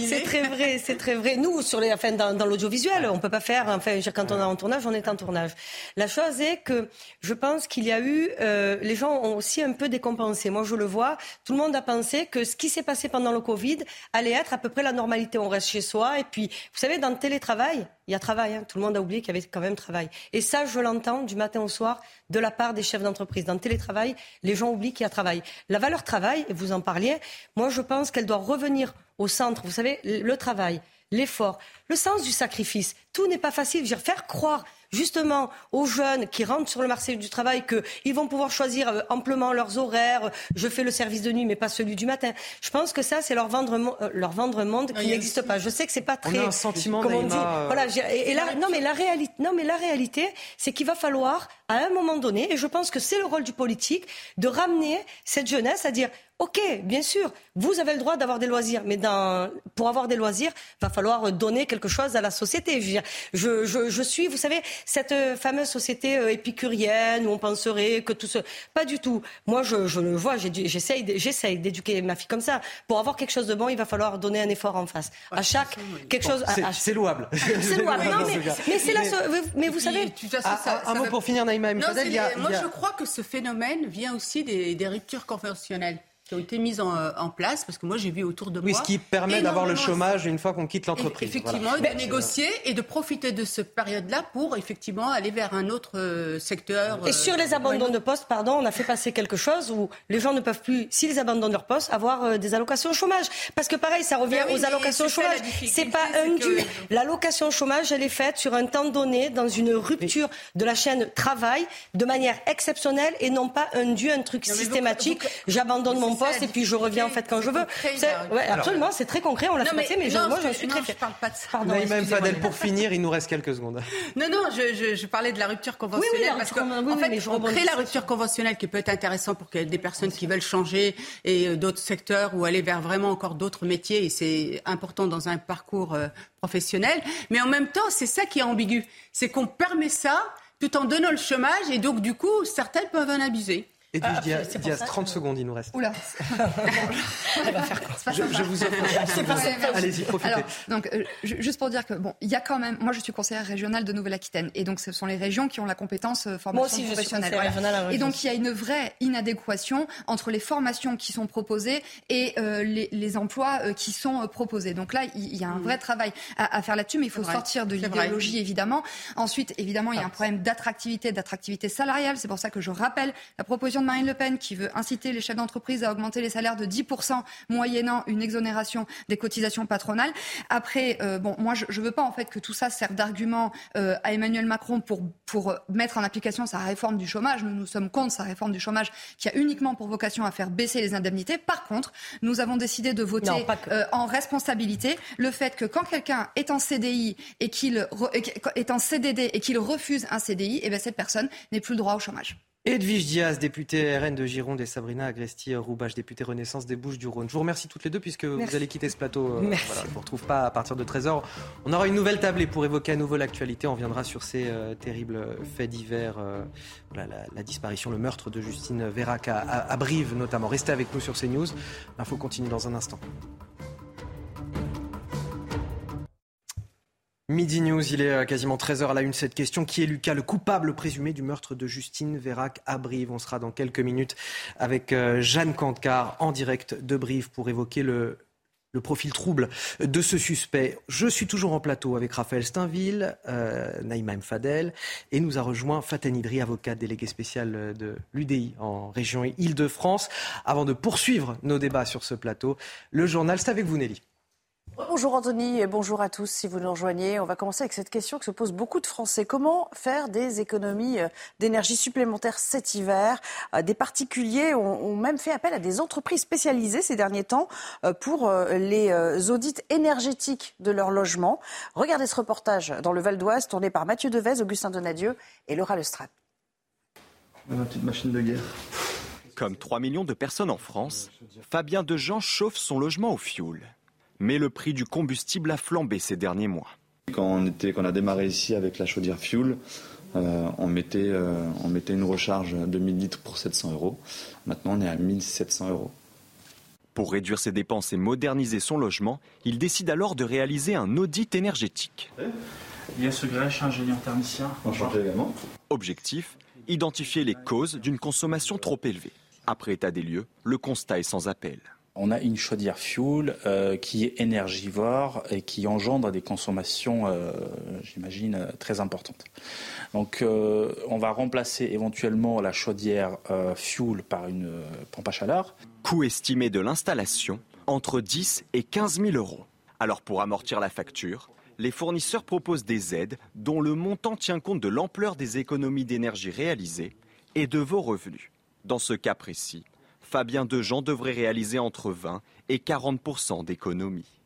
C'est très vrai, c'est très vrai. Nous, sur les, enfin, dans, l'audiovisuel, on ne peut pas faire. Enfin, quand on est en tournage, on est en tournage. La chose est que je pense qu'il y a eu, euh, les gens ont aussi un peu décompensé. Moi, je le vois tout le monde a pensé que ce qui s'est passé pendant le Covid allait être à peu près la normalité. On reste chez soi. Et puis, vous savez, dans le télétravail, il y a travail. Hein. Tout le monde a oublié qu'il y avait quand même travail. Et ça, je l'entends du matin au soir de la part des chefs d'entreprise. Dans le télétravail, les gens oublient qu'il y a travail. La valeur travail, vous en parliez, moi je pense qu'elle doit revenir au centre. Vous savez, le travail, l'effort, le sens du sacrifice. Tout n'est pas facile. Je veux dire, faire croire justement aux jeunes qui rentrent sur le marché du travail qu'ils vont pouvoir choisir euh, amplement leurs horaires. Je fais le service de nuit, mais pas celui du matin. Je pense que ça, c'est leur vendre, euh, leur vendre monde qui n'existe pas. Je sais que c'est pas très. On a un sentiment, comme on dit. Euh, voilà. Et, là, non, mais la réalité, non, mais la réalité, c'est qu'il va falloir à un moment donné, et je pense que c'est le rôle du politique, de ramener cette jeunesse à dire Ok, bien sûr, vous avez le droit d'avoir des loisirs, mais dans, pour avoir des loisirs, va falloir donner quelque chose à la société. Je, je, je, je suis, vous savez, cette fameuse société euh, épicurienne où on penserait que tout ce... Pas du tout. Moi, je, je le vois, j'essaye d'éduquer ma fille comme ça. Pour avoir quelque chose de bon, il va falloir donner un effort en face. À chaque... quelque chose... C'est louable. C'est louable. Non, mais, mais c'est là... Mais vous savez... un mot pour finir, Naïma Moi, je crois que ce phénomène vient aussi des, des ruptures conventionnelles qui ont été mises euh, en, place, parce que moi j'ai vu autour de moi. Oui, ce qui permet d'avoir le chômage une fois qu'on quitte l'entreprise. Effectivement, de négocier et de profiter de cette période-là pour effectivement aller vers un autre euh, secteur. Et sur les euh, abandons de poste, pardon, on a fait passer quelque chose où les gens ne peuvent plus, s'ils abandonnent leur poste, avoir des allocations au chômage. Parce que pareil, ça revient aux allocations au chômage. C'est pas un dû. L'allocation au chômage, elle est faite sur un temps donné, dans une rupture de la chaîne travail, de manière exceptionnelle et non pas un dû, un truc systématique. J'abandonne mon poste et puis je reviens en fait quand je veux. Ouais, absolument, c'est très concret, on l'a fait passer, mais moi je suis très fière. parle pas de ça. Naïma Fadel, pour finir, il nous reste quelques secondes. Non, non, je, je, parlais de la rupture conventionnelle parce qu'en en fait, on crée la rupture conventionnelle qui peut être intéressant pour des personnes qui veulent changer et euh, d'autres secteurs ou aller vers vraiment encore d'autres métiers et c'est important dans un parcours euh, professionnel. Mais en même temps, c'est ça qui est ambigu, c'est qu'on permet ça tout en donnant le chômage et donc du coup, certaines peuvent en abuser. Et ah, Diaz, Diaz 30 secondes, il nous reste. Oula Elle va faire quoi je, je, vous offre. Allez-y, profitez. Alors, donc, euh, juste pour dire que, bon, il y a quand même. Moi, je suis conseillère régionale de Nouvelle-Aquitaine. Et donc, ce sont les régions qui ont la compétence euh, formation moi aussi, professionnelle. Je suis voilà. Et donc, il y a une vraie inadéquation entre les formations qui sont proposées et euh, les, les, emplois euh, qui sont proposés. Donc là, il y, a un mm. vrai travail à, à faire là-dessus, mais il faut sortir de l'idéologie, évidemment. Ensuite, évidemment, il y a un problème d'attractivité, d'attractivité salariale. C'est pour ça que je rappelle la proposition de Marine Le Pen qui veut inciter les chefs d'entreprise à augmenter les salaires de 10% moyennant une exonération des cotisations patronales. Après, euh, bon, moi, je ne veux pas en fait que tout ça serve d'argument euh, à Emmanuel Macron pour, pour mettre en application sa réforme du chômage. Nous, nous sommes contre sa réforme du chômage qui a uniquement pour vocation à faire baisser les indemnités. Par contre, nous avons décidé de voter euh, en responsabilité le fait que quand quelqu'un est en CDI et qu'il est en CDD et qu'il refuse un CDI, et eh bien cette personne n'est plus le droit au chômage. Edwige Diaz, députée RN de Gironde, et Sabrina Agresti-Roubache, députée Renaissance des Bouches-du-Rhône. Je vous remercie toutes les deux puisque vous allez quitter ce plateau. Euh, voilà, je ne vous retrouve pas à partir de 13h. On aura une nouvelle tablée pour évoquer à nouveau l'actualité. On viendra sur ces euh, terribles faits divers, euh, la, disparition, le meurtre de Justine Vérac à, à Brive notamment. Restez avec nous sur CNews. L'info continue dans un instant. Midi News, il est euh, quasiment 13h à la une. Cette question qui est Lucas, le coupable présumé du meurtre de Justine Vérac à Brive? On sera dans quelques minutes avec euh, Jeanne Cancard en direct de Brive pour évoquer le, profil trouble de ce suspect. Je suis toujours en plateau avec Raphaël Steinville, euh, Naïma. Fadel, et nous a rejoint Faten Idri, avocat délégué spécial de l'UDI en région Île-de-France. Avant de poursuivre nos débats sur ce plateau, le journal, c'est avec vous Nelly? Bonjour Anthony et bonjour à tous si vous nous rejoignez. On va commencer avec cette question que se posent beaucoup de Français. Comment faire des économies euh, d'énergie supplémentaires cet hiver? Euh, Des particuliers ont même fait appel à des entreprises spécialisées ces derniers temps euh, pour les audits énergétiques de leur logement. Regardez ce reportage dans le Val d'Oise tourné par Mathieu Devez, Augustin Donadieu et Laura Lestrade. Ma petite machine de guerre. Comme 3 millions de personnes en France, Fabien Dejean chauffe son logement au fioul mais le prix du combustible a flambé ces derniers mois. Quand on, était, quand on a démarré ici avec la chaudière fuel, euh, on, mettait, euh, on mettait une recharge de 1000 litres pour 700 euros. Maintenant, on est à 1700 euros. Pour réduire ses dépenses et moderniser son logement, il décide alors de réaliser un audit énergétique. Il y a ce grèche ingénieur thermicien. Enchanté également. Objectif identifier les causes d'une consommation trop élevée. Après état des lieux, le constat est sans appel. On a une chaudière fuel euh, qui est énergivore et qui engendre des consommations, euh, j'imagine, euh, très importantes. Donc on va remplacer éventuellement la chaudière fuel par une pompe à chaleur. Coût estimé de l'installation entre 10 et 15 000 euros. Alors pour amortir la facture, les fournisseurs proposent des aides dont le montant tient compte de l'ampleur des économies d'énergie réalisées et de vos revenus. Dans ce cas précis, Fabien Dejean devrait réaliser entre 20 et 40% d'économies.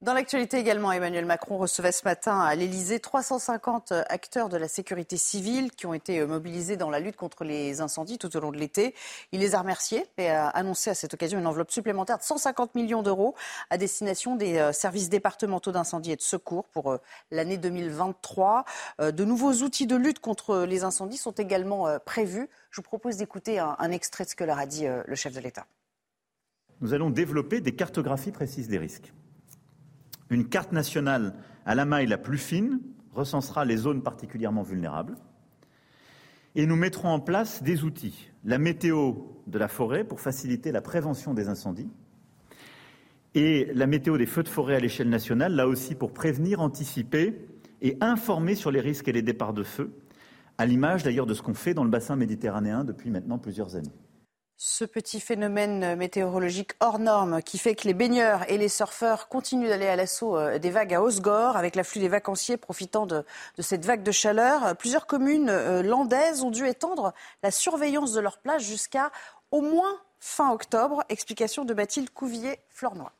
Dans l'actualité également, Emmanuel Macron recevait ce matin à l'Elysée 350 acteurs de la sécurité civile qui ont été mobilisés dans la lutte contre les incendies tout au long de l'été. Il les a remerciés et a annoncé à cette occasion une enveloppe supplémentaire de 150 millions d'euros à destination des euh, services départementaux d'incendie et de secours pour euh, l'année 2023. Euh, de nouveaux outils de lutte contre les incendies sont également prévus. Je vous propose d'écouter un extrait de ce que leur a dit le chef de l'État. Nous allons développer des cartographies précises des risques. Une carte nationale à la maille la plus fine recensera les zones particulièrement vulnérables. Et nous mettrons en place des outils. La météo de la forêt pour faciliter la prévention des incendies. Et la météo des feux de forêt à l'échelle nationale, là aussi pour prévenir, anticiper et informer sur les risques et les départs de feu, à l'image d'ailleurs de ce qu'on fait dans le bassin méditerranéen depuis maintenant plusieurs années ce petit phénomène météorologique hors norme qui fait que les baigneurs et les surfeurs continuent d'aller à l'assaut euh, des vagues à Osgore, avec l'afflux des vacanciers profitant de, cette vague de chaleur. Plusieurs communes euh, landaises ont dû étendre la surveillance de leurs plages jusqu'à au moins fin octobre. Explication de Mathilde Couvier-Flornois.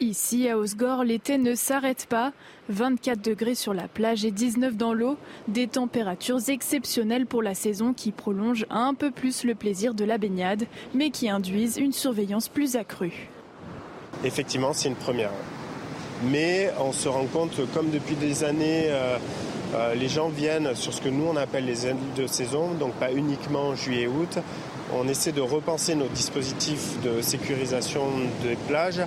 Ici, à Osgore, l'été ne s'arrête pas. 24 degrés sur la plage et 19 dans l'eau. Des températures exceptionnelles pour la saison qui prolongent un peu plus le plaisir de la baignade, mais qui induisent une surveillance plus accrue. Effectivement, c'est une première. Mais on se rend compte, comme depuis des années, euh, euh, les gens viennent sur ce que nous on appelle les aides de saison, donc pas uniquement juillet-août. On essaie de repenser nos dispositifs de sécurisation des plages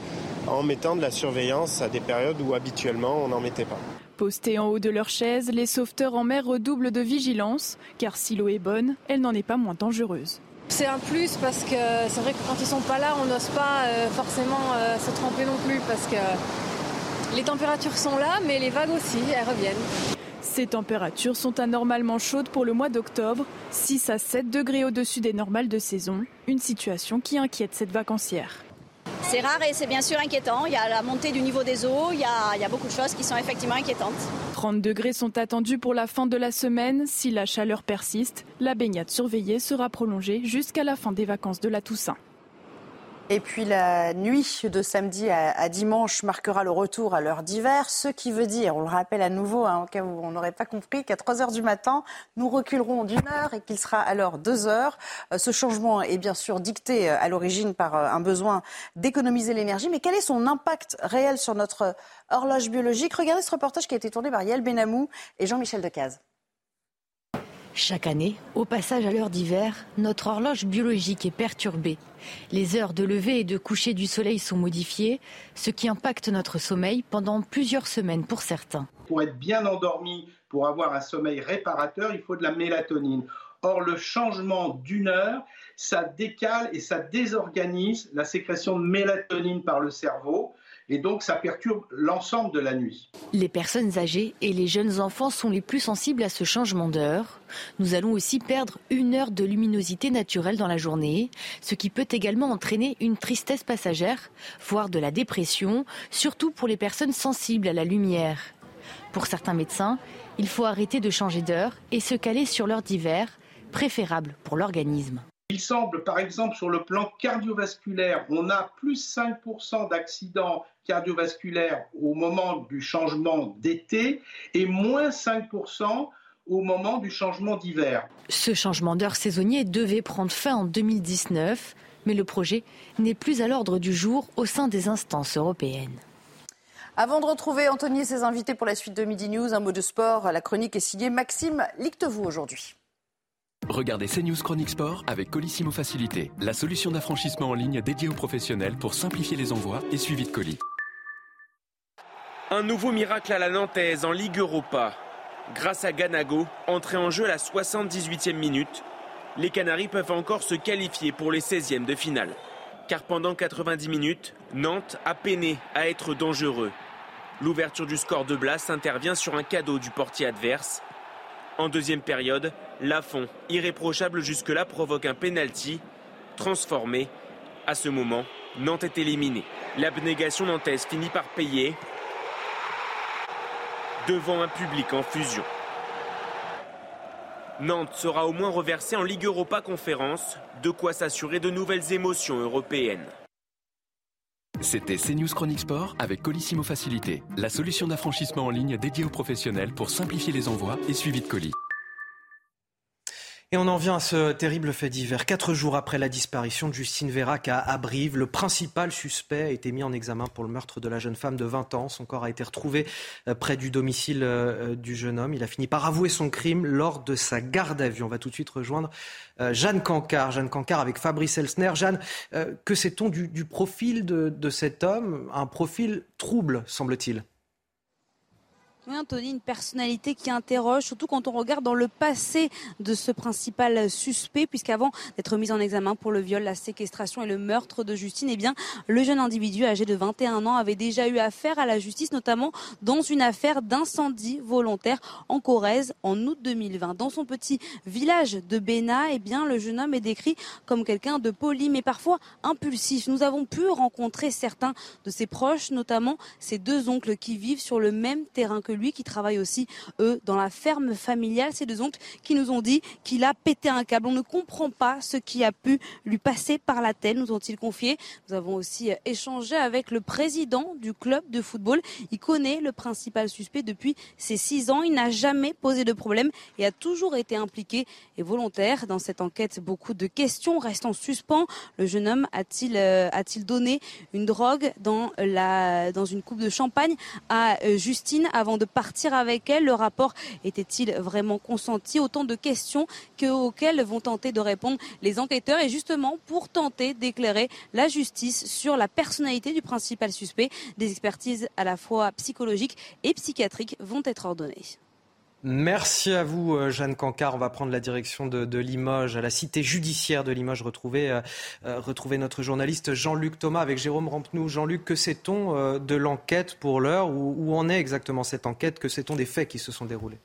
en mettant de la surveillance à des périodes où habituellement on n'en mettait pas. Postés en haut de leur chaise, les sauveteurs en mer redoublent de vigilance, car si l'eau est bonne, elle n'en est pas moins dangereuse. C'est un plus parce que c'est vrai que quand ils sont pas là, on n'ose pas euh, forcément euh, se tremper non plus parce que les températures sont là, mais les vagues aussi, elles reviennent. Ces températures sont anormalement chaudes pour le mois d'octobre, 6 à 7 degrés au-dessus des normales de saison, une situation qui inquiète cette vacancière. C'est rare et c'est bien sûr inquiétant. Il y a la montée du niveau des eaux, il y, a, beaucoup de choses qui sont effectivement inquiétantes. 30 degrés sont attendus pour la fin de la semaine. Si la chaleur persiste, la baignade surveillée sera prolongée jusqu'à la fin des vacances de la Toussaint. Et puis la nuit de samedi à, dimanche marquera le retour à l'heure d'hiver, ce qui veut dire, on le rappelle à nouveau, hein, au cas où on n'aurait pas compris, qu'à 3 heures du matin, nous reculerons d'une heure et qu'il sera alors 2 heures. Euh, ce changement est bien sûr dicté euh, à l'origine par euh, un besoin d'économiser l'énergie, mais quel est son impact réel sur notre horloge biologique? Regardez ce reportage qui a été tourné par Yael Benamou et Jean-Michel Decaze. Chaque année, au passage à l'heure d'hiver, notre horloge biologique est perturbée. Les heures de lever et de coucher du soleil sont modifiées, ce qui impacte notre sommeil pendant plusieurs semaines pour certains. Pour être bien endormi, pour avoir un sommeil réparateur, il faut de la mélatonine. Or, le changement d'une heure, ça décale et ça désorganise la sécrétion de mélatonine par le cerveau et donc ça perturbe l'ensemble de la nuit. Les personnes âgées et les jeunes enfants sont les plus sensibles à ce changement d'heure. Nous allons aussi perdre une heure de luminosité naturelle dans la journée, ce qui peut également entraîner une tristesse passagère, voire de la dépression, surtout pour les personnes sensibles à la lumière. Pour certains médecins, il faut arrêter de changer d'heure et se caler sur l'heure d'hiver, préférable pour l'organisme. Il semble, par exemple, sur le plan cardiovasculaire, on a plus 5% d'accidents cardiovasculaires au moment du changement d'été et moins 5% au moment du changement d'hiver. Ce changement d'heure saisonnier devait prendre fin en 2019, mais le projet n'est plus à l'ordre du jour au sein des instances européennes. Avant de retrouver Anthony et ses invités pour la suite de Midi News, un mot de sport. La chronique est signée Maxime Lictevou aujourd'hui. Regardez CNews Chronique Sport avec Colissimo Facilité, la solution d'affranchissement en ligne dédiée aux professionnels pour simplifier les envois et suivi de colis. Un nouveau miracle à la Nantaise en Ligue Europa. Grâce à Ganago, entré en jeu à la 78e minute, les Canaries peuvent encore se qualifier pour les 16e de finale. Car pendant 90 minutes, Nantes a peiné à être dangereux. L'ouverture du score de Blas intervient sur un cadeau du portier adverse. En deuxième période, Lafont, irréprochable jusque-là, provoque un penalty transformé. À ce moment, Nantes est éliminée. L'abnégation nantaise finit par payer devant un public en fusion. Nantes sera au moins reversée en Ligue Europa Conférence, de quoi s'assurer de nouvelles émotions européennes. C'était CNews Chronique Sport avec Colissimo Facilité, la solution d'affranchissement en ligne dédiée aux professionnels pour simplifier les envois et suivi de colis. Et on en vient à ce terrible fait divers. Quatre jours après la disparition de Justine Vérac à Brive, le principal suspect a été mis en examen pour le meurtre de la jeune femme de 20 ans. Son corps a été retrouvé euh, près du domicile euh, du jeune homme. Il a fini par avouer son crime lors de sa garde à vue. On va tout de suite rejoindre euh, Jeanne Cancard. Jeanne Cancard avec Fabrice Elsner. Jeanne, que sait-on du, profil de cet homme? Un profil trouble, semble-t-il. Oui, Anthony, une personnalité qui interroge, surtout quand on regarde dans le passé de ce principal suspect, puisqu'avant d'être mis en examen pour le viol, la séquestration et le meurtre de Justine, eh bien, le jeune individu âgé de 21 ans avait déjà eu affaire à la justice, notamment dans une affaire d'incendie volontaire en Corrèze en août 2020. Dans son petit village de Béna, eh bien, le jeune homme est décrit comme quelqu'un de poli, mais parfois impulsif. Nous avons pu rencontrer certains de ses proches, notamment ses deux oncles qui vivent sur le même terrain que lui lui qui travaille aussi, eux, dans la ferme familiale. Ces deux oncles qui nous ont dit qu'il a pété un câble. On ne comprend pas ce qui a pu lui passer par la tête, nous ont-ils confié. Nous avons aussi échangé avec le président du club de football. Il connaît le principal suspect depuis ses six ans. Il n'a jamais posé de problème et a toujours été impliqué et volontaire dans cette enquête. Beaucoup de questions restent en suspens. Le jeune homme a-t-il euh, a-t-il donné une drogue dans la dans une coupe de champagne à euh, Justine avant de partir avec elle Le rapport était-il vraiment consenti? Autant de questions auxquelles vont tenter de répondre les enquêteurs et justement pour tenter d'éclairer la justice sur la personnalité du principal suspect. Des expertises à la fois psychologiques et psychiatriques vont être ordonnées. Merci à vous, euh, Jeanne Cancard. On va prendre la direction de, Limoges, à la cité judiciaire de Limoges, retrouver, euh, euh, retrouver notre journaliste Jean-Luc Thomas avec Jérôme Rampenou. Jean-Luc, que sait-on de l'enquête pour l'heure? Où, où en est exactement cette enquête? Que sait-on des faits qui se sont déroulés?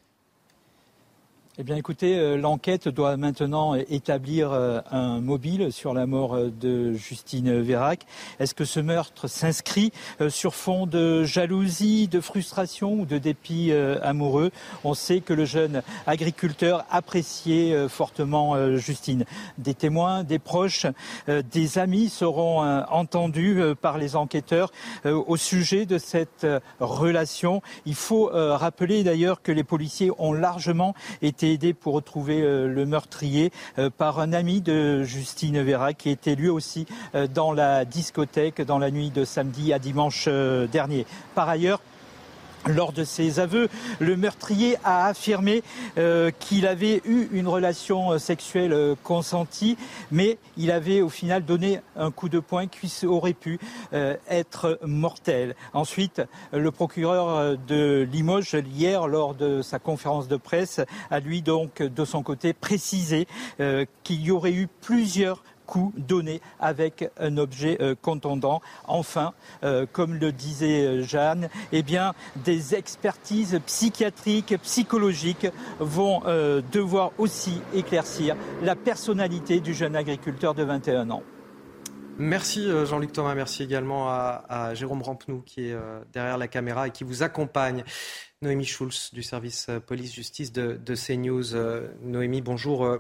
Eh bien, écoutez, euh, l'enquête doit maintenant établir euh, un mobile sur la mort euh, de Justine Vérac. Est-ce que ce meurtre s'inscrit sur fond de jalousie, de frustration ou de dépit amoureux? On sait que le jeune agriculteur appréciait fortement Justine. Des témoins, des proches, des amis seront entendus par les enquêteurs au sujet de cette relation. Il faut rappeler d'ailleurs que les policiers ont largement été aidé pour retrouver euh, le meurtrier euh, par un ami de Justine Vera qui était lui aussi euh, dans la discothèque dans la nuit de samedi à dimanche dernier. Par ailleurs, lors de ses aveux, le meurtrier a affirmé euh, qu'il avait eu une relation euh, sexuelle euh, consentie, mais il avait au final donné un coup de poing qui aurait pu être mortel. Ensuite, le procureur de Limoges, hier, lors de sa conférence de presse, a lui donc, de son côté, précisé qu'il y aurait eu plusieurs coup donné avec un objet euh, contondant. Enfin, euh, comme le disait euh, Jeanne, eh bien, des expertises psychiatriques, psychologiques vont devoir aussi éclaircir la personnalité du jeune agriculteur de 21 ans. Merci Jean-Luc Thomas, merci également à, Jérôme Rampenou qui est derrière la caméra et qui vous accompagne. Noémie Schulz du service police-justice de, de, CNews. Noémie, bonjour.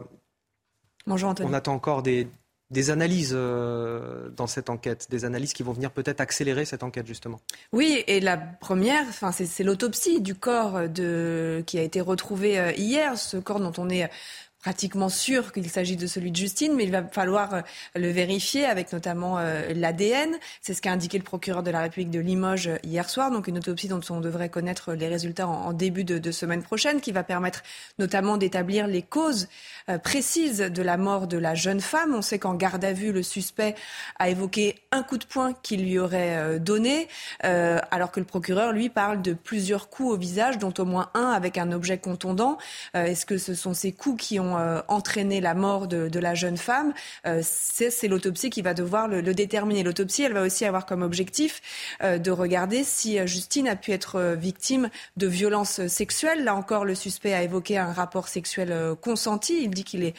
Bonjour Anthony. On attend encore des, des analyses euh, dans cette enquête, des analyses qui vont venir peut-être accélérer cette enquête justement. Oui, et la première, enfin, c'est l'autopsie du corps qui a été retrouvé euh, hier, ce corps dont on est pratiquement sûr qu'il s'agit de celui de Justine, mais il va falloir euh, le vérifier avec notamment l'ADN. C'est ce qu'a indiqué le procureur de la République de Limoges hier soir. Donc une autopsie dont on devrait connaître les résultats en, début de, semaine prochaine, qui va permettre notamment d'établir les causes précises de la mort de la jeune femme. On sait qu'en garde à vue, le suspect a évoqué un coup de poing qu'il lui aurait donné, alors que le procureur, lui, parle de plusieurs coups au visage, dont au moins un avec un objet contondant. Est-ce que ce sont ces coups qui ont entraîné la mort de, la jeune femme, c'est l'autopsie qui va devoir le, déterminer. L'autopsie, elle va aussi avoir comme objectif de regarder si Justine a pu être victime de violences sexuelles. Là encore, le suspect a évoqué un rapport sexuel consenti. Dit qu'il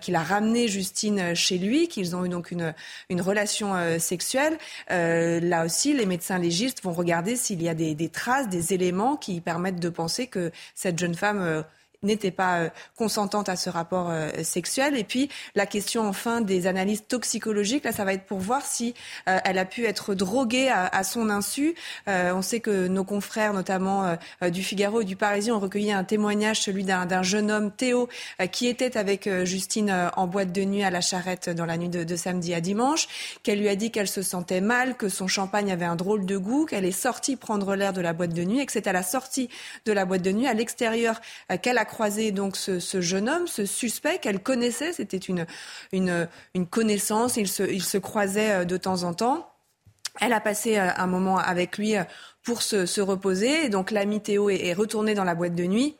qu'il a ramené Justine chez lui, qu'ils ont eu donc une, une relation sexuelle. là aussi, les médecins légistes vont regarder s'il y a des, traces, des éléments qui permettent de penser que cette jeune femme n'était pas euh, consentante à ce rapport euh, sexuel. Et puis la question enfin des analyses toxicologiques, là ça va être pour voir si euh, elle a pu être droguée à, son insu. on sait que nos confrères, notamment du Figaro et du Parisien, ont recueilli un témoignage, celui d'un jeune homme, Théo, qui était avec Justine en boîte de nuit à la charrette dans la nuit de samedi à dimanche, qu'elle lui a dit qu'elle se sentait mal, que son champagne avait un drôle de goût, qu'elle est sortie prendre l'air de la boîte de nuit et que c'est à la sortie de la boîte de nuit, à l'extérieur, qu'elle a croisé donc ce, jeune homme, ce suspect qu'elle connaissait. C'était une, une, connaissance. Ils se, ils se croisaient euh, de temps en temps. Elle a passé euh, un moment avec lui euh, pour se, se reposer. donc l'ami Théo est retourné dans la boîte de nuit.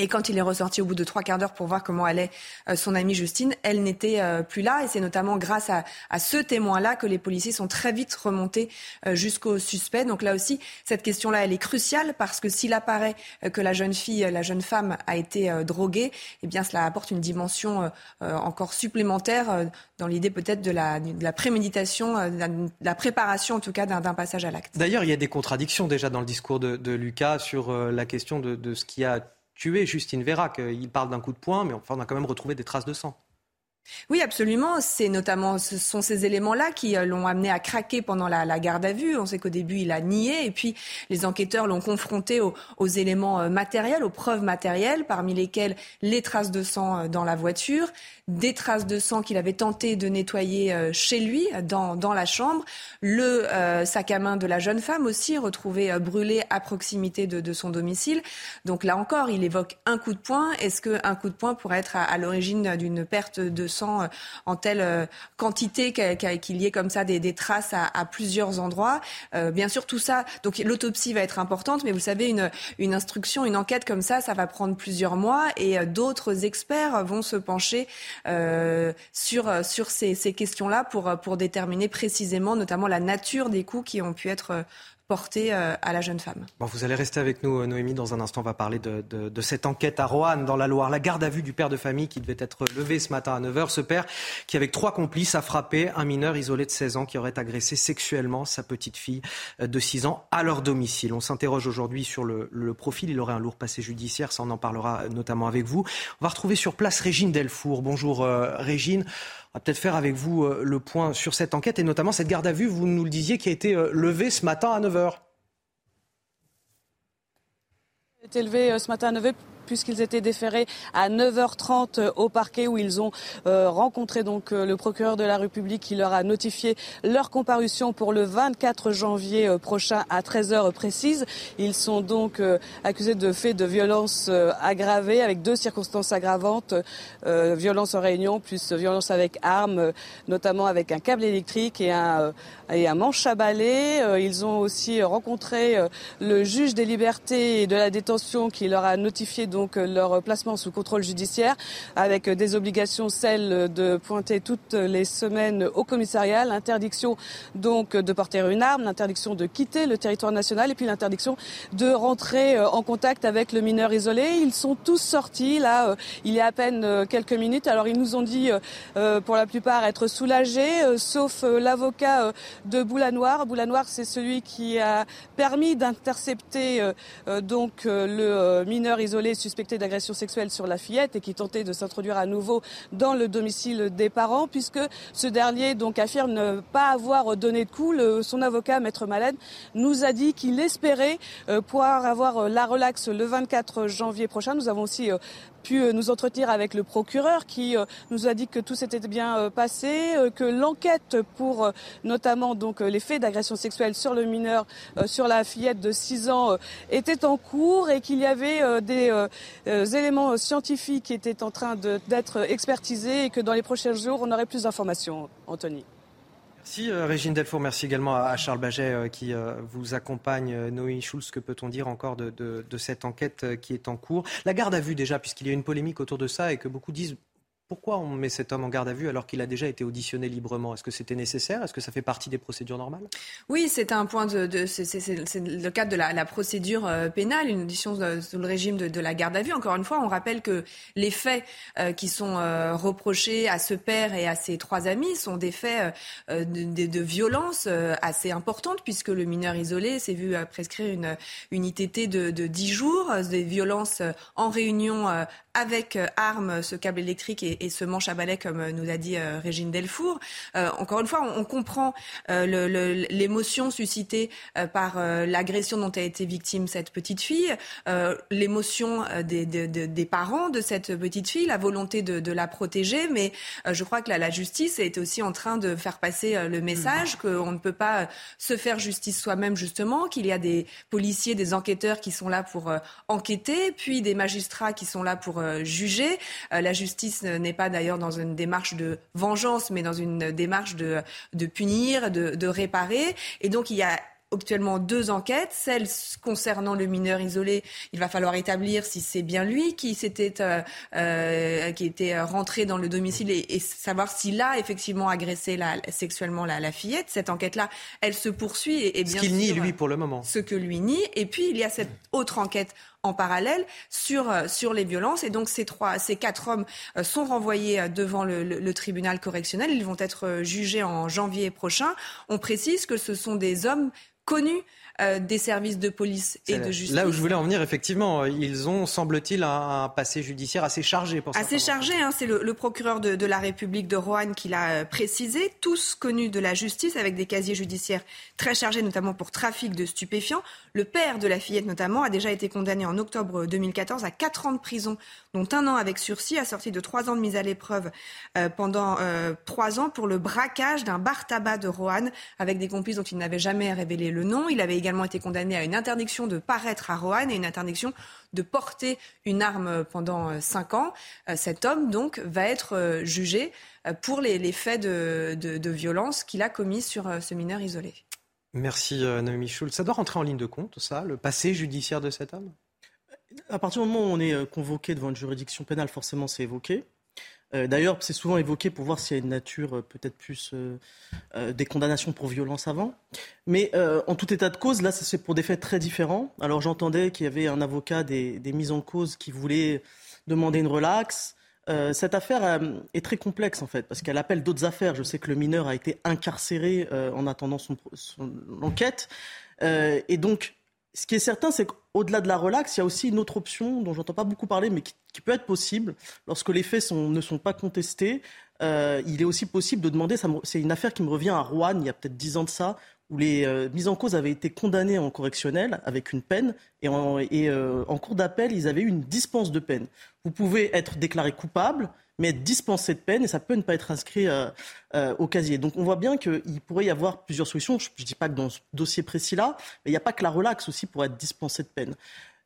Et quand il est ressorti au bout de trois quarts d'heure pour voir comment allait euh, son amie Justine, elle n'était euh, plus là. Et c'est notamment grâce à, ce témoin-là que les policiers sont très vite remontés euh, jusqu'au suspect. Donc là aussi, cette question-là, elle est cruciale parce que s'il apparaît que la jeune fille, la jeune femme a été droguée, eh bien cela apporte une dimension encore supplémentaire dans l'idée peut-être de la, de la préméditation, de la, préparation en tout cas d'un passage à l'acte. D'ailleurs, il y a des contradictions déjà dans le discours de, Lucas sur la question de, de ce qui a Justine Vérac. Il parle d'un coup de poing, mais enfin, on a quand même retrouvé des traces de sang. Oui, absolument. C'est notamment, ce sont ces éléments-là qui euh, l'ont amené à craquer pendant la, garde à vue. On sait qu'au début, il a nié, et puis les enquêteurs l'ont confronté aux, éléments euh, matériels, aux preuves matérielles, parmi lesquelles les traces de sang euh, dans la voiture, des traces de sang qu'il avait tenté de nettoyer chez lui, dans, dans la chambre, le sac à main de la jeune femme aussi, retrouvé brûlé à proximité de, de, son domicile. Donc là encore, il évoque un coup de poing. Est-ce qu'un coup de poing pourrait être à, à l'origine d'une perte de sang euh, en telle euh, quantité qu'il y ait comme ça des, traces à, plusieurs endroits? Euh, bien sûr, tout ça, donc l'autopsie va être importante, mais vous savez, une, une instruction, une enquête comme ça, ça va prendre plusieurs mois et d'autres experts vont se pencher sur, sur ces, ces questions-là pour, pour déterminer précisément, notamment la nature des coups qui ont pu être portée euh, à la jeune femme. Bon, vous allez rester avec nous, Noémie. Dans un instant, on va parler de, de, cette enquête à Roanne, dans la Loire. La garde à vue du père de famille qui devait être levé ce matin à 9h. Ce père qui, avec trois complices, a frappé un mineur isolé de 16 ans qui aurait agressé sexuellement sa petite fille euh, de 6 ans à leur domicile. On s'interroge aujourd'hui sur le, le, profil. Il aurait un lourd passé judiciaire. Ça, on en parlera notamment avec vous. On va retrouver sur place Régine Delfour. Bonjour, euh, Régine. On va peut-être faire avec vous euh, le point sur cette enquête et notamment cette garde à vue, vous nous le disiez, qui a été euh, levée ce matin à 9h. a été levé euh, ce matin à 9h puisqu'ils étaient déférés à 9h30 au parquet où ils ont euh, rencontré donc euh, le procureur de la République qui leur a notifié leur comparution pour le 24 janvier euh, prochain à 13h précise. Ils sont donc accusés de faits de violence aggravée avec deux circonstances aggravantes, violence en réunion plus violence avec arme, notamment avec un câble électrique et un, et un manche à balai. Ils ont aussi rencontré le juge des libertés et de la détention qui leur a notifié donc donc leur placement sous contrôle judiciaire avec des obligations, celles de pointer toutes les semaines au commissariat, l'interdiction donc de porter une arme, l'interdiction de quitter le territoire national et puis l'interdiction de rentrer euh, en contact avec le mineur isolé. Ils sont tous sortis là, euh, il y a à peine euh, quelques minutes. Alors ils nous ont dit pour la plupart être soulagés, sauf l'avocat de Boulanoir. Boulanoir, c'est celui qui a permis d'intercepter donc le mineur isolé suspecté d'agression sexuelle sur la fillette et qui tentait de s'introduire à nouveau dans le domicile des parents, puisque ce dernier donc affirme ne pas avoir donné de coup. son avocat, Maître Malène, nous a dit qu'il espérait euh, pouvoir avoir euh, la relaxe le 24 janvier prochain. Nous avons aussi euh, pu euh, nous entretenir avec le procureur qui euh, nous a dit que tout s'était bien euh, passé, que l'enquête pour notamment donc les faits d'agression sexuelle sur le mineur, sur la fillette de 6 ans était en cours et qu'il y avait des éléments scientifiques qui étaient en train d'être expertisés et que dans les prochains jours on aurait plus d'informations. Anthony. Merci Régine Delfour, merci également à Charles Baget qui vous accompagne. Noémie Schulz, que peut-on dire encore de, de, cette enquête qui est en cours? La garde à vue déjà, puisqu'il y a une polémique autour de ça et que beaucoup disent pourquoi on met cet homme en garde à vue alors qu'il a déjà été auditionné librement? Est-ce que c'était nécessaire? Est-ce que ça fait partie des procédures normales? Oui, c'est un point de, c'est le cadre de la, procédure euh, pénale, une audition sous le régime de, la garde à vue. Encore une fois, on rappelle que les faits euh, qui sont euh, reprochés à ce père et à ses trois amis sont des faits de, violence assez importantes puisque le mineur isolé s'est vu prescrire une, une ITT de, de 10 jours, des violences en réunion avec armes, ce câble électrique et, et, ce manche à balai, comme nous a dit euh, Régine Delfour. Euh, encore une fois, on, on comprend euh, l'émotion suscitée euh, par euh, l'agression dont a été victime cette petite fille, l'émotion des, des, des, parents de cette petite fille, la volonté de, de la protéger, mais je crois que la, la, justice est aussi en train de faire passer le message mmh. qu'on ne peut pas se faire justice soi-même, justement, qu'il y a des policiers, des enquêteurs qui sont là pour enquêter, puis des magistrats qui sont là pour juger. la justice n'est n'est pas d'ailleurs dans une démarche de vengeance, mais dans une démarche de, de punir, de, de réparer. Et donc il y a actuellement deux enquêtes. Celle concernant le mineur isolé, il va falloir établir si c'est bien lui qui s'était euh, euh, qui était rentré dans le domicile et, savoir s'il a effectivement agressé la, sexuellement la, la, fillette. Cette enquête-là, elle se poursuit et, bien ce qu'il nie lui pour le moment. Ce que lui nie. Et puis il y a cette autre enquête en parallèle sur, euh, sur les violences. Et donc ces, trois, ces quatre hommes sont renvoyés devant le, le, tribunal correctionnel. Ils vont être jugés en janvier prochain. On précise que ce sont des hommes connus euh, des services de police et de justice. Là où je voulais en venir, effectivement, ils ont, semble-t-il, un, passé judiciaire assez chargé pour ça. Assez chargé, hein, c'est le, procureur de, la République de Roanne qui l'a euh, précisé, tous connus de la justice avec des casiers judiciaires très chargés, notamment pour trafic de stupéfiants. Le père de la fillette, notamment, a déjà été condamné en octobre 2014 à 4 ans de prison, dont un an avec sursis, assorti de 3 ans de mise à l'épreuve euh, pendant euh, 3 ans pour le braquage d'un bar tabac de Roanne avec des complices dont il n'avait jamais révélé le nom. Il avait également été condamné à une interdiction de paraître à Roanne et une interdiction de porter une arme pendant euh, cinq ans. Cet homme, donc, va être jugé pour les, faits de, violence qu'il a commis sur ce mineur isolé. Merci Naomi Schultz. Ça doit rentrer en ligne de compte, ça, le passé judiciaire de cet homme? À partir du moment où on est convoqué devant une juridiction pénale, forcément c'est évoqué. Euh, d'ailleurs, c'est souvent évoqué pour voir s'il y a une nature euh, peut-être plus euh, des condamnations pour violence avant. Mais en tout état de cause, là, c'est pour des faits très différents. Alors j'entendais qu'il y avait un avocat des, mises en cause qui voulait demander une relaxe. cette affaire est très complexe en fait, parce qu'elle appelle d'autres affaires. Je sais que le mineur a été incarcéré en attendant son, son enquête. et donc, ce qui est certain, c'est qu'au-delà de la relaxe, il y a aussi une autre option dont j'entends pas beaucoup parler, mais qui, peut être possible lorsque les faits ne sont pas contestés. Euh, il est aussi possible de demander, c'est une affaire qui me revient à Rouen, il y a peut-être dix ans de ça, où les euh, mises en cause avaient été condamnées en correctionnel avec une peine, et en, euh, en cours d'appel, ils avaient eu une dispense de peine. Vous pouvez être déclaré coupable, mais être dispensé de peine et ça peut ne pas être inscrit euh, euh, au casier. Donc on voit bien qu'il pourrait y avoir plusieurs solutions. Je ne dis pas que dans ce dossier précis-là, mais il n'y a pas que la relaxe aussi pour être dispensé de peine.